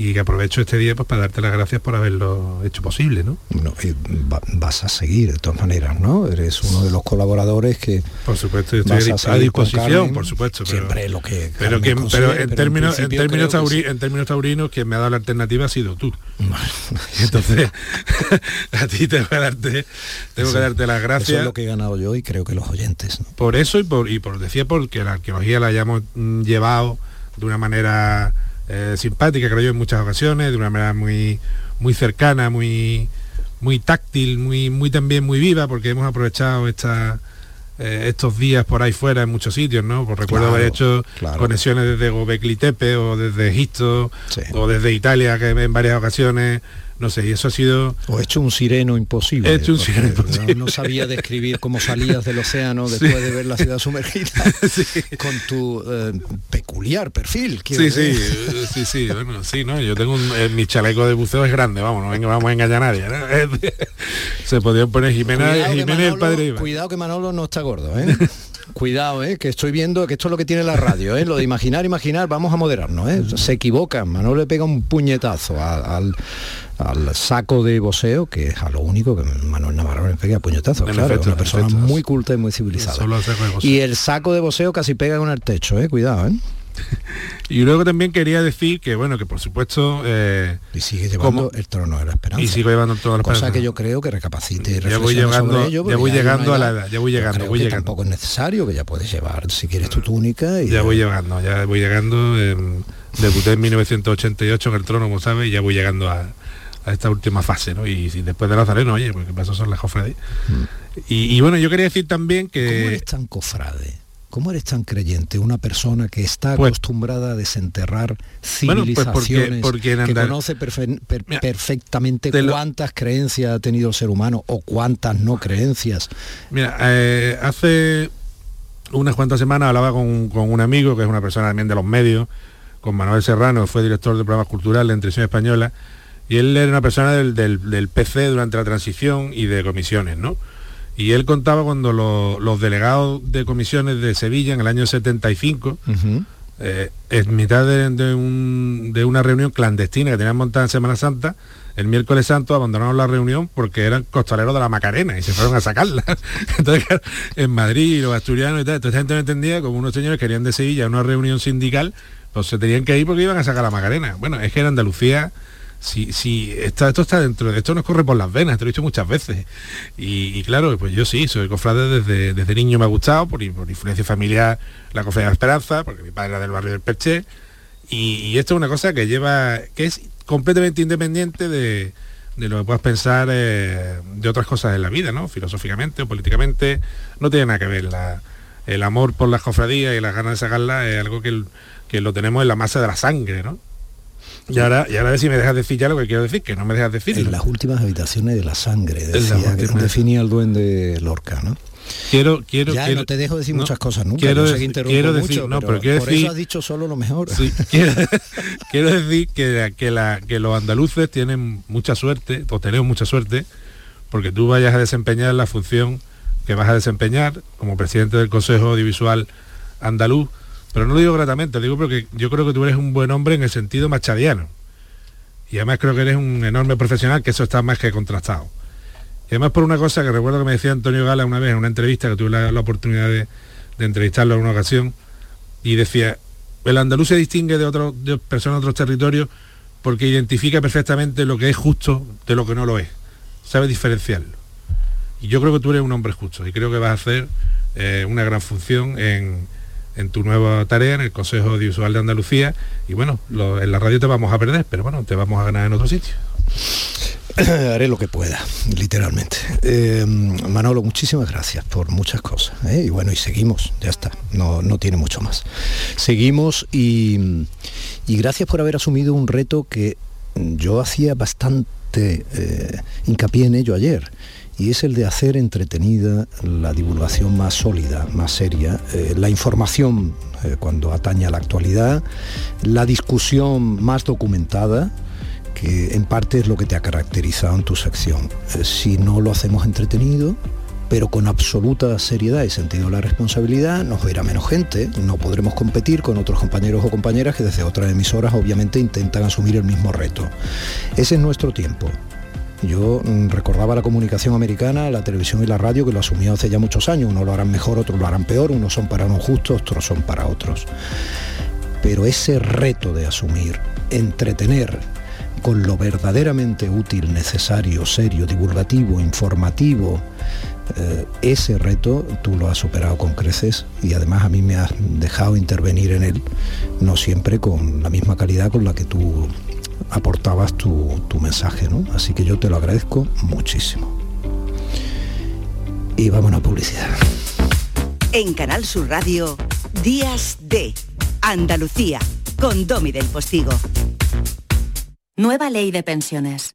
y que aprovecho este día pues para darte las gracias por haberlo hecho posible, ¿no? No, y va- vas a seguir de todas maneras, ¿no? Eres uno de los colaboradores que Por supuesto, yo estoy a, disposición, Carmen, por supuesto. Pero, siempre lo que pero, que, pero en pero términos, en términos, tauri- sí. en términos taurinos, quien me ha dado la alternativa ha sido tú. Entonces, a ti tengo que darte, tengo que darte las Eso gracias. es lo que he ganado yo y creo que los oyentes. ¿no? por eso y por y por decía porque la arqueología la hayamos mm, llevado de una manera eh, simpática creo yo en muchas ocasiones de una manera muy muy cercana muy muy táctil muy muy también muy viva porque hemos aprovechado esta eh, estos días por ahí fuera en muchos sitios, ¿no? Pues recuerdo Claro, haber hecho claro. conexiones desde Gobekli Tepe o desde Egipto o desde Italia que en varias ocasiones, no sé, y eso ha sido O he hecho un sireno imposible. He hecho un sireno no- imposible. No, sabía describir cómo salías del océano Sí. después de ver la ciudad sumergida con tu eh, peculiar perfil. Sí, sí, decir. eh, sí, sí, bueno, sí, ¿no? Yo tengo un, eh, mi chaleco de buceo es grande, vamos, no venga, vamos a engañar a nadie, ¿no? Se podían poner Jimena, Cuidado el padre Iván. Cuidado que Manolo no está gordo, ¿eh? Cuidado, ¿eh? que estoy viendo que esto es lo que tiene la radio, ¿eh? lo de imaginar, imaginar, vamos a moderarnos, ¿eh? se equivocan, Manolo le pega un puñetazo al, al saco de boceo, que es a lo único que Manuel Navarro le pega puñetazo, En claro, efecto, una persona efecto. muy culta y muy civilizada. Y el saco de boceo casi pega con el techo, ¿eh? cuidado, ¿eh? Y luego también quería decir que, bueno, que por supuesto... eh, y sigue llevando como- el trono de la esperanza. Y sigo llevando el trono de la Cosa que yo creo que recapacite y Ya voy llegando- ello, ya voy llegando a la edad, ya voy yo llegando, voy que llegando. tampoco es necesario, que ya puedes llevar, si quieres, tu túnica y Ya voy llegando, ya voy llegando. em, debuté en 1988 en el trono, como sabes, y ya voy llegando a, a esta última fase, ¿no? Y, después de Nazareno, oye, porque paso son las cofradías. Y, y bueno, yo quería decir también Mm. ¿Cómo que... eres tan cofrade? ¿Cómo eres tan creyente? Una persona que está Pues- acostumbrada a desenterrar Bueno, pues porque- civilizaciones, porque en que conoce perfe- per- perfectamente lo- cuántas creencias ha tenido el ser humano o cuántas no creencias. Mira, eh, hace unas cuantas semanas hablaba con, con un amigo, que es una persona también de los medios, con Manuel Serrano, fue director de programas culturales en Televisión Española, y él era una persona del, del- del PC durante la transición y de comisiones, ¿no? Y él contaba cuando lo- los delegados de comisiones de Sevilla en el año 75, eh, en mitad de, de un- de una reunión clandestina que tenían montada en Semana Santa, el miércoles santo abandonaron la reunión porque eran costaleros de la Macarena y se fueron a sacarla. Entonces, en Madrid, los asturianos y tal, entonces la gente no entendía como unos señores querían de Sevilla una reunión sindical, pues se tenían que ir porque iban a sacar la Macarena. Bueno, es que en Andalucía si, está, esto está dentro, esto nos corre por las venas, te lo he dicho muchas veces. Y, claro, pues yo sí, soy cofrade desde, desde niño me ha gustado, por, por influencia familiar, la cofradía de Esperanza, porque mi padre era del barrio del Perché. Y, esto es una cosa que lleva, que es completamente independiente de, de lo que puedas pensar eh, de otras cosas en la vida, ¿no? Filosóficamente o políticamente, no tiene nada que ver. La- el amor por las cofradías y las ganas de sacarlas es algo que, que lo tenemos en la masa de la sangre, ¿no? Y ahora, y ahora a ver si me dejas decir ya lo que quiero decir, que no me dejas decirlo. En las últimas habitaciones de la sangre, decía, que definía el duende Lorca, ¿no? Quiero, quiero, ya quiero- no te dejo decir no, muchas cosas nunca, quiero yo sé que quiero mucho, decir- no, pero, pero quiero por decir- eso has dicho solo lo mejor. Sí, quiero, quiero decir que, que, la- que los andaluces tienen mucha suerte, o tenemos mucha suerte, porque tú vayas a desempeñar la función que vas a desempeñar como presidente del Consejo Audiovisual Andaluz, pero no lo digo gratamente, digo porque yo creo que tú eres un buen hombre en el sentido machadiano. Y además creo que eres un enorme profesional, que eso está más que contrastado. Y además por una cosa que recuerdo que me decía Antonio Gala una vez en una entrevista, que tuve la, oportunidad de, entrevistarlo en una ocasión, y decía, el andaluz se distingue de, otros de personas de otros territorios porque identifica perfectamente lo que es justo de lo que no lo es. Sabe diferenciarlo. Y yo creo que tú eres un hombre justo y creo que vas a hacer eh, una gran función en, en tu nueva tarea en el Consejo Audiovisual de Andalucía. Y bueno, en la radio te vamos a perder, pero bueno, te vamos a ganar en otro sitio. Haré lo que pueda, literalmente. Eh, Manolo, muchísimas gracias por muchas cosas. ¿eh? Y bueno, y seguimos, ya está, no, no tiene mucho más. Seguimos y, y gracias por haber asumido un reto que yo hacía bastante eh, hincapié en ello ayer. Y es el de hacer entretenida la divulgación más sólida, más seria, eh, la información eh, cuando atañe a la actualidad, la discusión más documentada, que en parte es lo que te ha caracterizado en tu sección. Eh, si no lo hacemos entretenido, pero con absoluta seriedad y sentido de la responsabilidad, nos verá menos gente, no podremos competir con otros compañeros o compañeras que desde otras emisoras obviamente intentan asumir el mismo reto. Ese es nuestro tiempo. Yo mm, recordaba la comunicación americana, la televisión y la radio que lo asumió hace ya muchos años. Unos lo harán mejor, otros lo harán peor, unos son para unos justos, otros son para otros. Pero ese reto de asumir, entretener con lo verdaderamente útil, necesario, serio, divulgativo, informativo, eh, ese reto tú lo has superado con creces y además a mí me has dejado intervenir en él, no siempre con la misma calidad con la que tú aportabas tu, tu mensaje, ¿no? Así que yo te lo agradezco muchísimo. Y vamos a publicidad. En Canal Sur Radio, Días de Andalucía, con Domi del Postigo. Nueva ley de pensiones.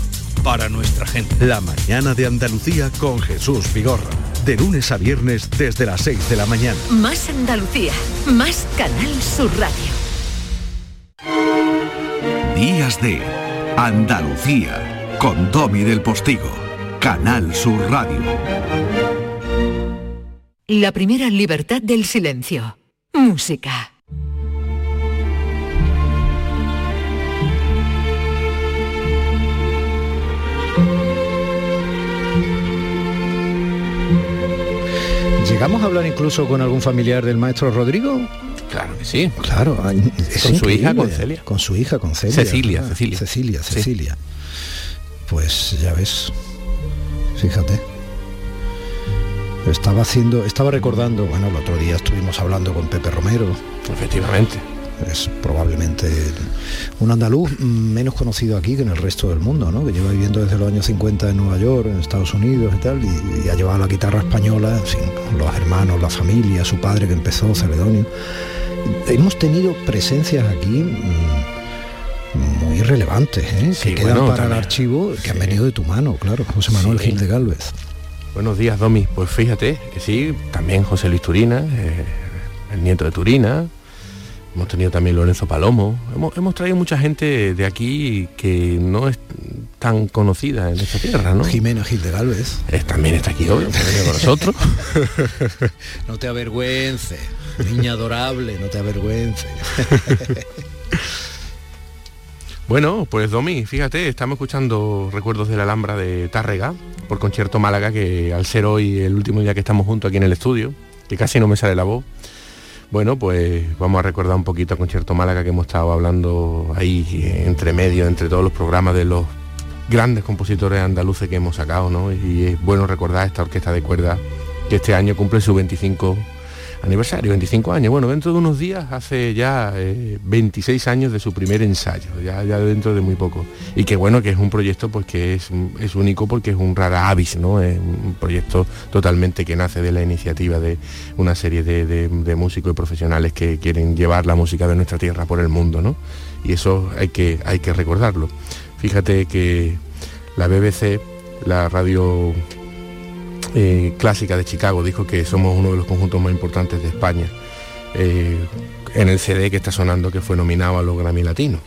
para nuestra gente. La mañana de Andalucía con Jesús Vigorra. De lunes a viernes desde las 6 de la mañana. Más Andalucía, más Canal Sur Radio. Días de Andalucía con Domi del Postigo. Canal Sur Radio. La primera libertad del silencio. Música. ¿Llegamos a hablar incluso con algún familiar del maestro Rodrigo? Claro que sí. Claro, es Con su hija, con. Celia. Con su hija, con Celia. Cecilia, ¿verdad? Cecilia. Cecilia, Sí. Cecilia. Pues ya ves, fíjate. Estaba haciendo, estaba recordando, bueno, el otro día estuvimos hablando con Pepe Romero. Efectivamente. Es probablemente un andaluz menos conocido aquí que en el resto del mundo, ¿no? Que lleva viviendo desde los años 50 en Nueva York, en Estados Unidos y tal, y, y ha llevado la guitarra española, en fin, los hermanos, la familia, su padre que empezó, Celedonio. Hemos tenido presencias aquí mm, muy relevantes, ¿eh? Sí, que quedan bueno, para el archivo, que han venido de tu mano, claro, José Manuel Sí. Gil de Galvez. Buenos días, Domi. Pues fíjate que sí, también José Luis Turina, eh, el nieto de Turina. Hemos tenido también Lorenzo Palomo. Hemos, hemos traído mucha gente de aquí que no es tan conocida en esta tierra, ¿no? Jimena Gil de Galvez. Es- también está aquí hoy, con nosotros. no te avergüences, niña adorable, no te avergüences. Bueno, pues Domi, fíjate, estamos escuchando Recuerdos de la Alhambra de Tárrega por Concierto Málaga, que al ser hoy el último día que estamos juntos aquí en el estudio, que casi no me sale la voz, bueno, pues vamos a recordar un poquito a Concierto Málaga que hemos estado hablando ahí eh, entre medio, entre todos los programas de los grandes compositores andaluces que hemos sacado, ¿no? Y es bueno recordar esta orquesta de cuerdas que este año cumple su 25 aniversario, 25 años. Bueno, dentro de unos días hace ya eh, 26 años de su primer ensayo, ya, ya dentro de muy poco. Y que bueno, que es un proyecto pues que es, es único porque es un rara avis, ¿no? Es un proyecto totalmente que nace de la iniciativa de una serie de, de- de músicos y profesionales que quieren llevar la música de nuestra tierra por el mundo, ¿no? Y eso hay que, hay que recordarlo. Fíjate que la BBC, la radio eh, clásica de Chicago dijo que somos uno de los conjuntos más importantes de España eh, en el CD que está sonando que fue nominado a los Grammy Latinos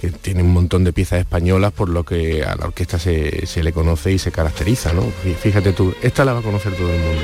que tiene un montón de piezas españolas por lo que a la orquesta se, le conoce y se caracteriza ¿no? Fí- fíjate tú esta la va a conocer todo el mundo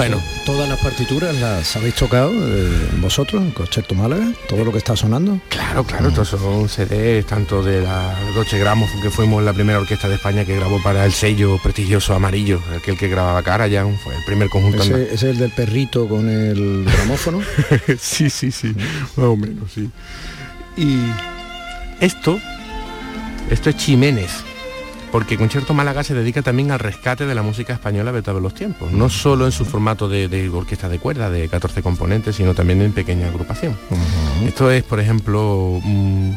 Bueno, todas las partituras las habéis tocado eh, vosotros en Concerto Málaga, todo lo que está sonando. Claro, claro, todos son CDs, tanto de la Deutsche Grammophon, que fuimos la primera orquesta de España que grabó para el sello prestigioso amarillo, aquel que grababa cara ya fue el primer conjunto. ¿Ese, ese es el del perrito con el gramófono? sí, sí, sí, más o menos, sí. Y esto, esto es Chiménez porque Concierto Málaga se dedica también al rescate de la música española de todos los tiempos, no solo en su formato de, orquesta de cuerda de 14 componentes, sino también en pequeña agrupación. Esto es, por ejemplo, un,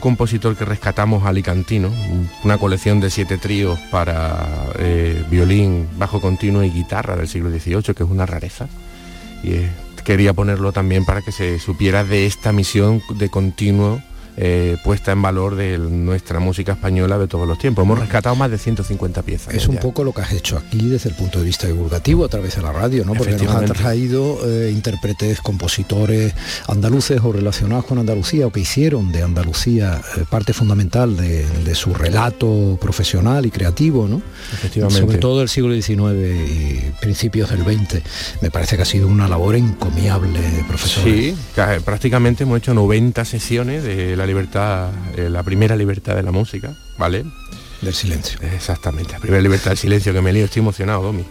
compositor que rescatamos alicantino, una colección de siete tríos para eh, violín, bajo continuo y guitarra del siglo XVIII, que es una rareza. Y eh, quería ponerlo también para que se supiera de esta misión de continuo eh, puesta en valor de nuestra música española de todos los tiempos. Hemos rescatado más de 150 piezas. Es un poco lo que has hecho aquí desde el punto de vista divulgativo a través de la radio, ¿no? Porque nos han traído eh, intérpretes, compositores andaluces o relacionados con Andalucía o que hicieron de Andalucía eh, parte fundamental de, su relato profesional y creativo, ¿no? Efectivamente. Sobre todo del siglo XIX y principios del XX. Me parece que ha sido una labor encomiable, profesor. Sí, prácticamente hemos hecho 90 sesiones de la libertad, eh, la primera libertad de la música, ¿vale? Del silencio. Exactamente, la primera libertad del silencio que me lío, estoy emocionado, Domi.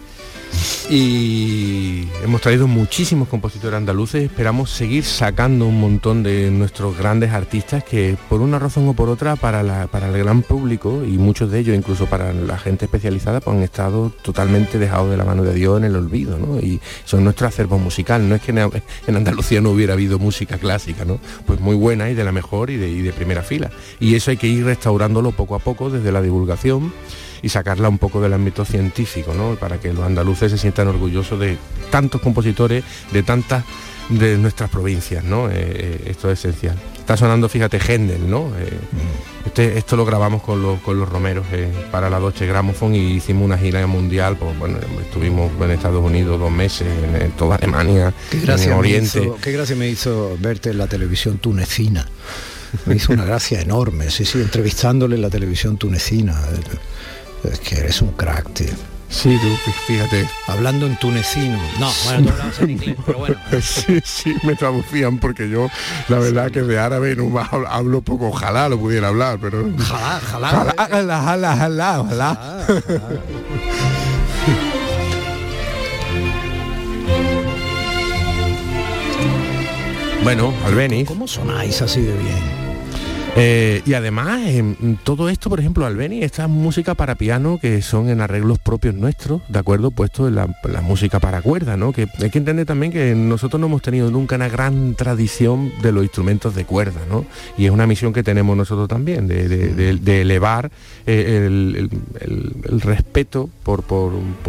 Y hemos traído muchísimos compositores andaluces, esperamos seguir sacando un montón de nuestros grandes artistas que por una razón o por otra para, para el gran público y muchos de ellos incluso para la gente especializada pues han estado totalmente dejados de la mano de Dios en el olvido, ¿no? Y son nuestro acervo musical, no es que en Andalucía no hubiera habido música clásica, ¿no? Pues muy buena y de la mejor y de, y de primera fila. Y eso hay que ir restaurándolo poco a poco desde la divulgación y sacarla un poco del ámbito científico, ¿no? Para que los andaluces se sientan orgullosos de tantos compositores, de tantas de nuestras provincias, ¿no? Eh, eh, esto es esencial. Está sonando, fíjate, Händel, ¿no? Eh, este, esto lo grabamos con los, con los romeros para la Deutsche Grammophon y hicimos una gira mundial, pues bueno, estuvimos en Estados Unidos dos meses, en, toda Alemania, en Oriente. qué gracia me hizo verte en la televisión tunecina. Me hizo una gracia enorme, sí, sí, entrevistándole en la televisión tunecina. Es que eres un crack, tío. Sí, tú, fíjate. Hablando en tunecino. No, bueno, tú en inglés, pero bueno. sí, sí, me traducían porque yo, la verdad que de árabe no hablo poco, ojalá lo pudiera hablar, pero... Ojalá, ojalá. Ojalá, ojalá, ojalá, ojalá. bueno, Albeni. ¿Cómo sonáis así de bien? Eh, y además, en todo esto, por ejemplo, Albeni, esta música para piano que son en arreglos propios nuestros, ¿de acuerdo? Puesto en la, música para cuerda, ¿no? Que hay que entender también que nosotros no hemos tenido nunca una gran tradición de los instrumentos de cuerda, ¿no? Y es una misión que tenemos nosotros también, de, elevar eh, el, respeto por,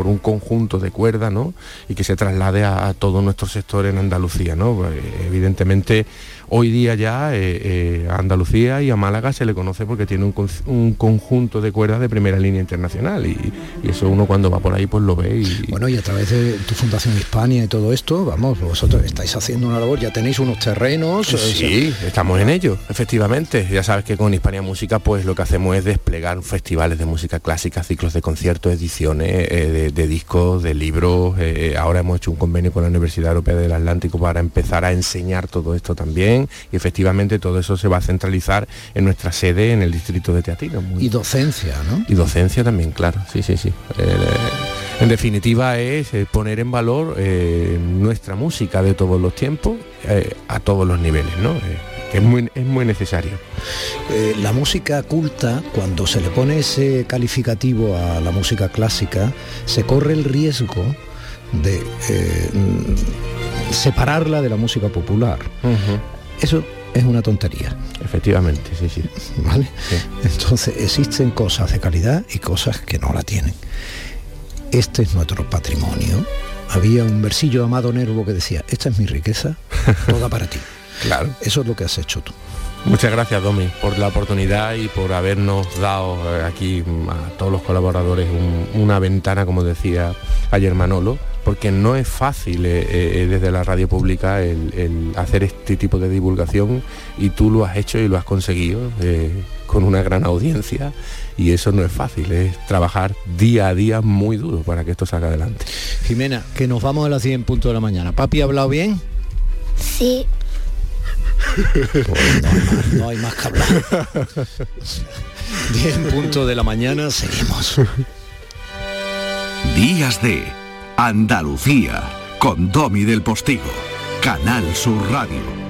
un conjunto de cuerda, ¿no? Y que se traslade a, a todo nuestro sector en Andalucía, ¿no? Eh, evidentemente, Hoy día ya eh, eh, a Andalucía y a Málaga se le conoce porque tiene un, conjunto de cuerdas de primera línea internacional y, eso uno cuando va por ahí pues lo ve. Y, bueno, y a través de tu Fundación Hispania y todo esto, vamos, vosotros estáis haciendo una labor, ya tenéis unos terrenos. Sí, estamos en ello, efectivamente. Ya sabes que con Hispania Música pues lo que hacemos es desplegar festivales de música clásica, ciclos de conciertos, ediciones eh, de, discos, de libros. ahora hemos hecho un convenio con la Universidad Europea del Atlántico para empezar a enseñar todo esto también y efectivamente todo eso se va a centralizar en nuestra sede en el distrito de Teatino. Y docencia, ¿no? Y docencia también, claro, sí, sí, sí. Eh, en definitiva es eh, poner en valor eh, nuestra música de todos los tiempos a todos los niveles, ¿no? es muy, es muy necesario. la música culta, cuando se le pone ese calificativo a la música clásica, se corre el riesgo de separarla de la música popular. Eso es una tontería. Efectivamente, sí, sí. ¿Vale? Entonces existen cosas de calidad y cosas que no la tienen. Este es nuestro patrimonio. Había un versillo Amado Nervo que decía, esta es mi riqueza, toda para ti. Claro. Eso es lo que has hecho tú. Muchas gracias, Domi, por la oportunidad y por habernos dado eh, aquí mm, a todos los colaboradores una ventana, como decía ayer Manolo, porque no es fácil eh, eh, desde la radio pública el, hacer este tipo de divulgación y tú lo has hecho y lo has conseguido con una gran audiencia y eso no es fácil, es trabajar día a día muy duro para que esto salga adelante. Jimena, que nos vamos a las 100 puntos de la mañana. ¿Papi ha hablado bien? Sí. No, hay más, que hablar. 10 puntos de la mañana, seguimos. Días de Andalucía, con Domi del Postigo, Canal Sur Radio.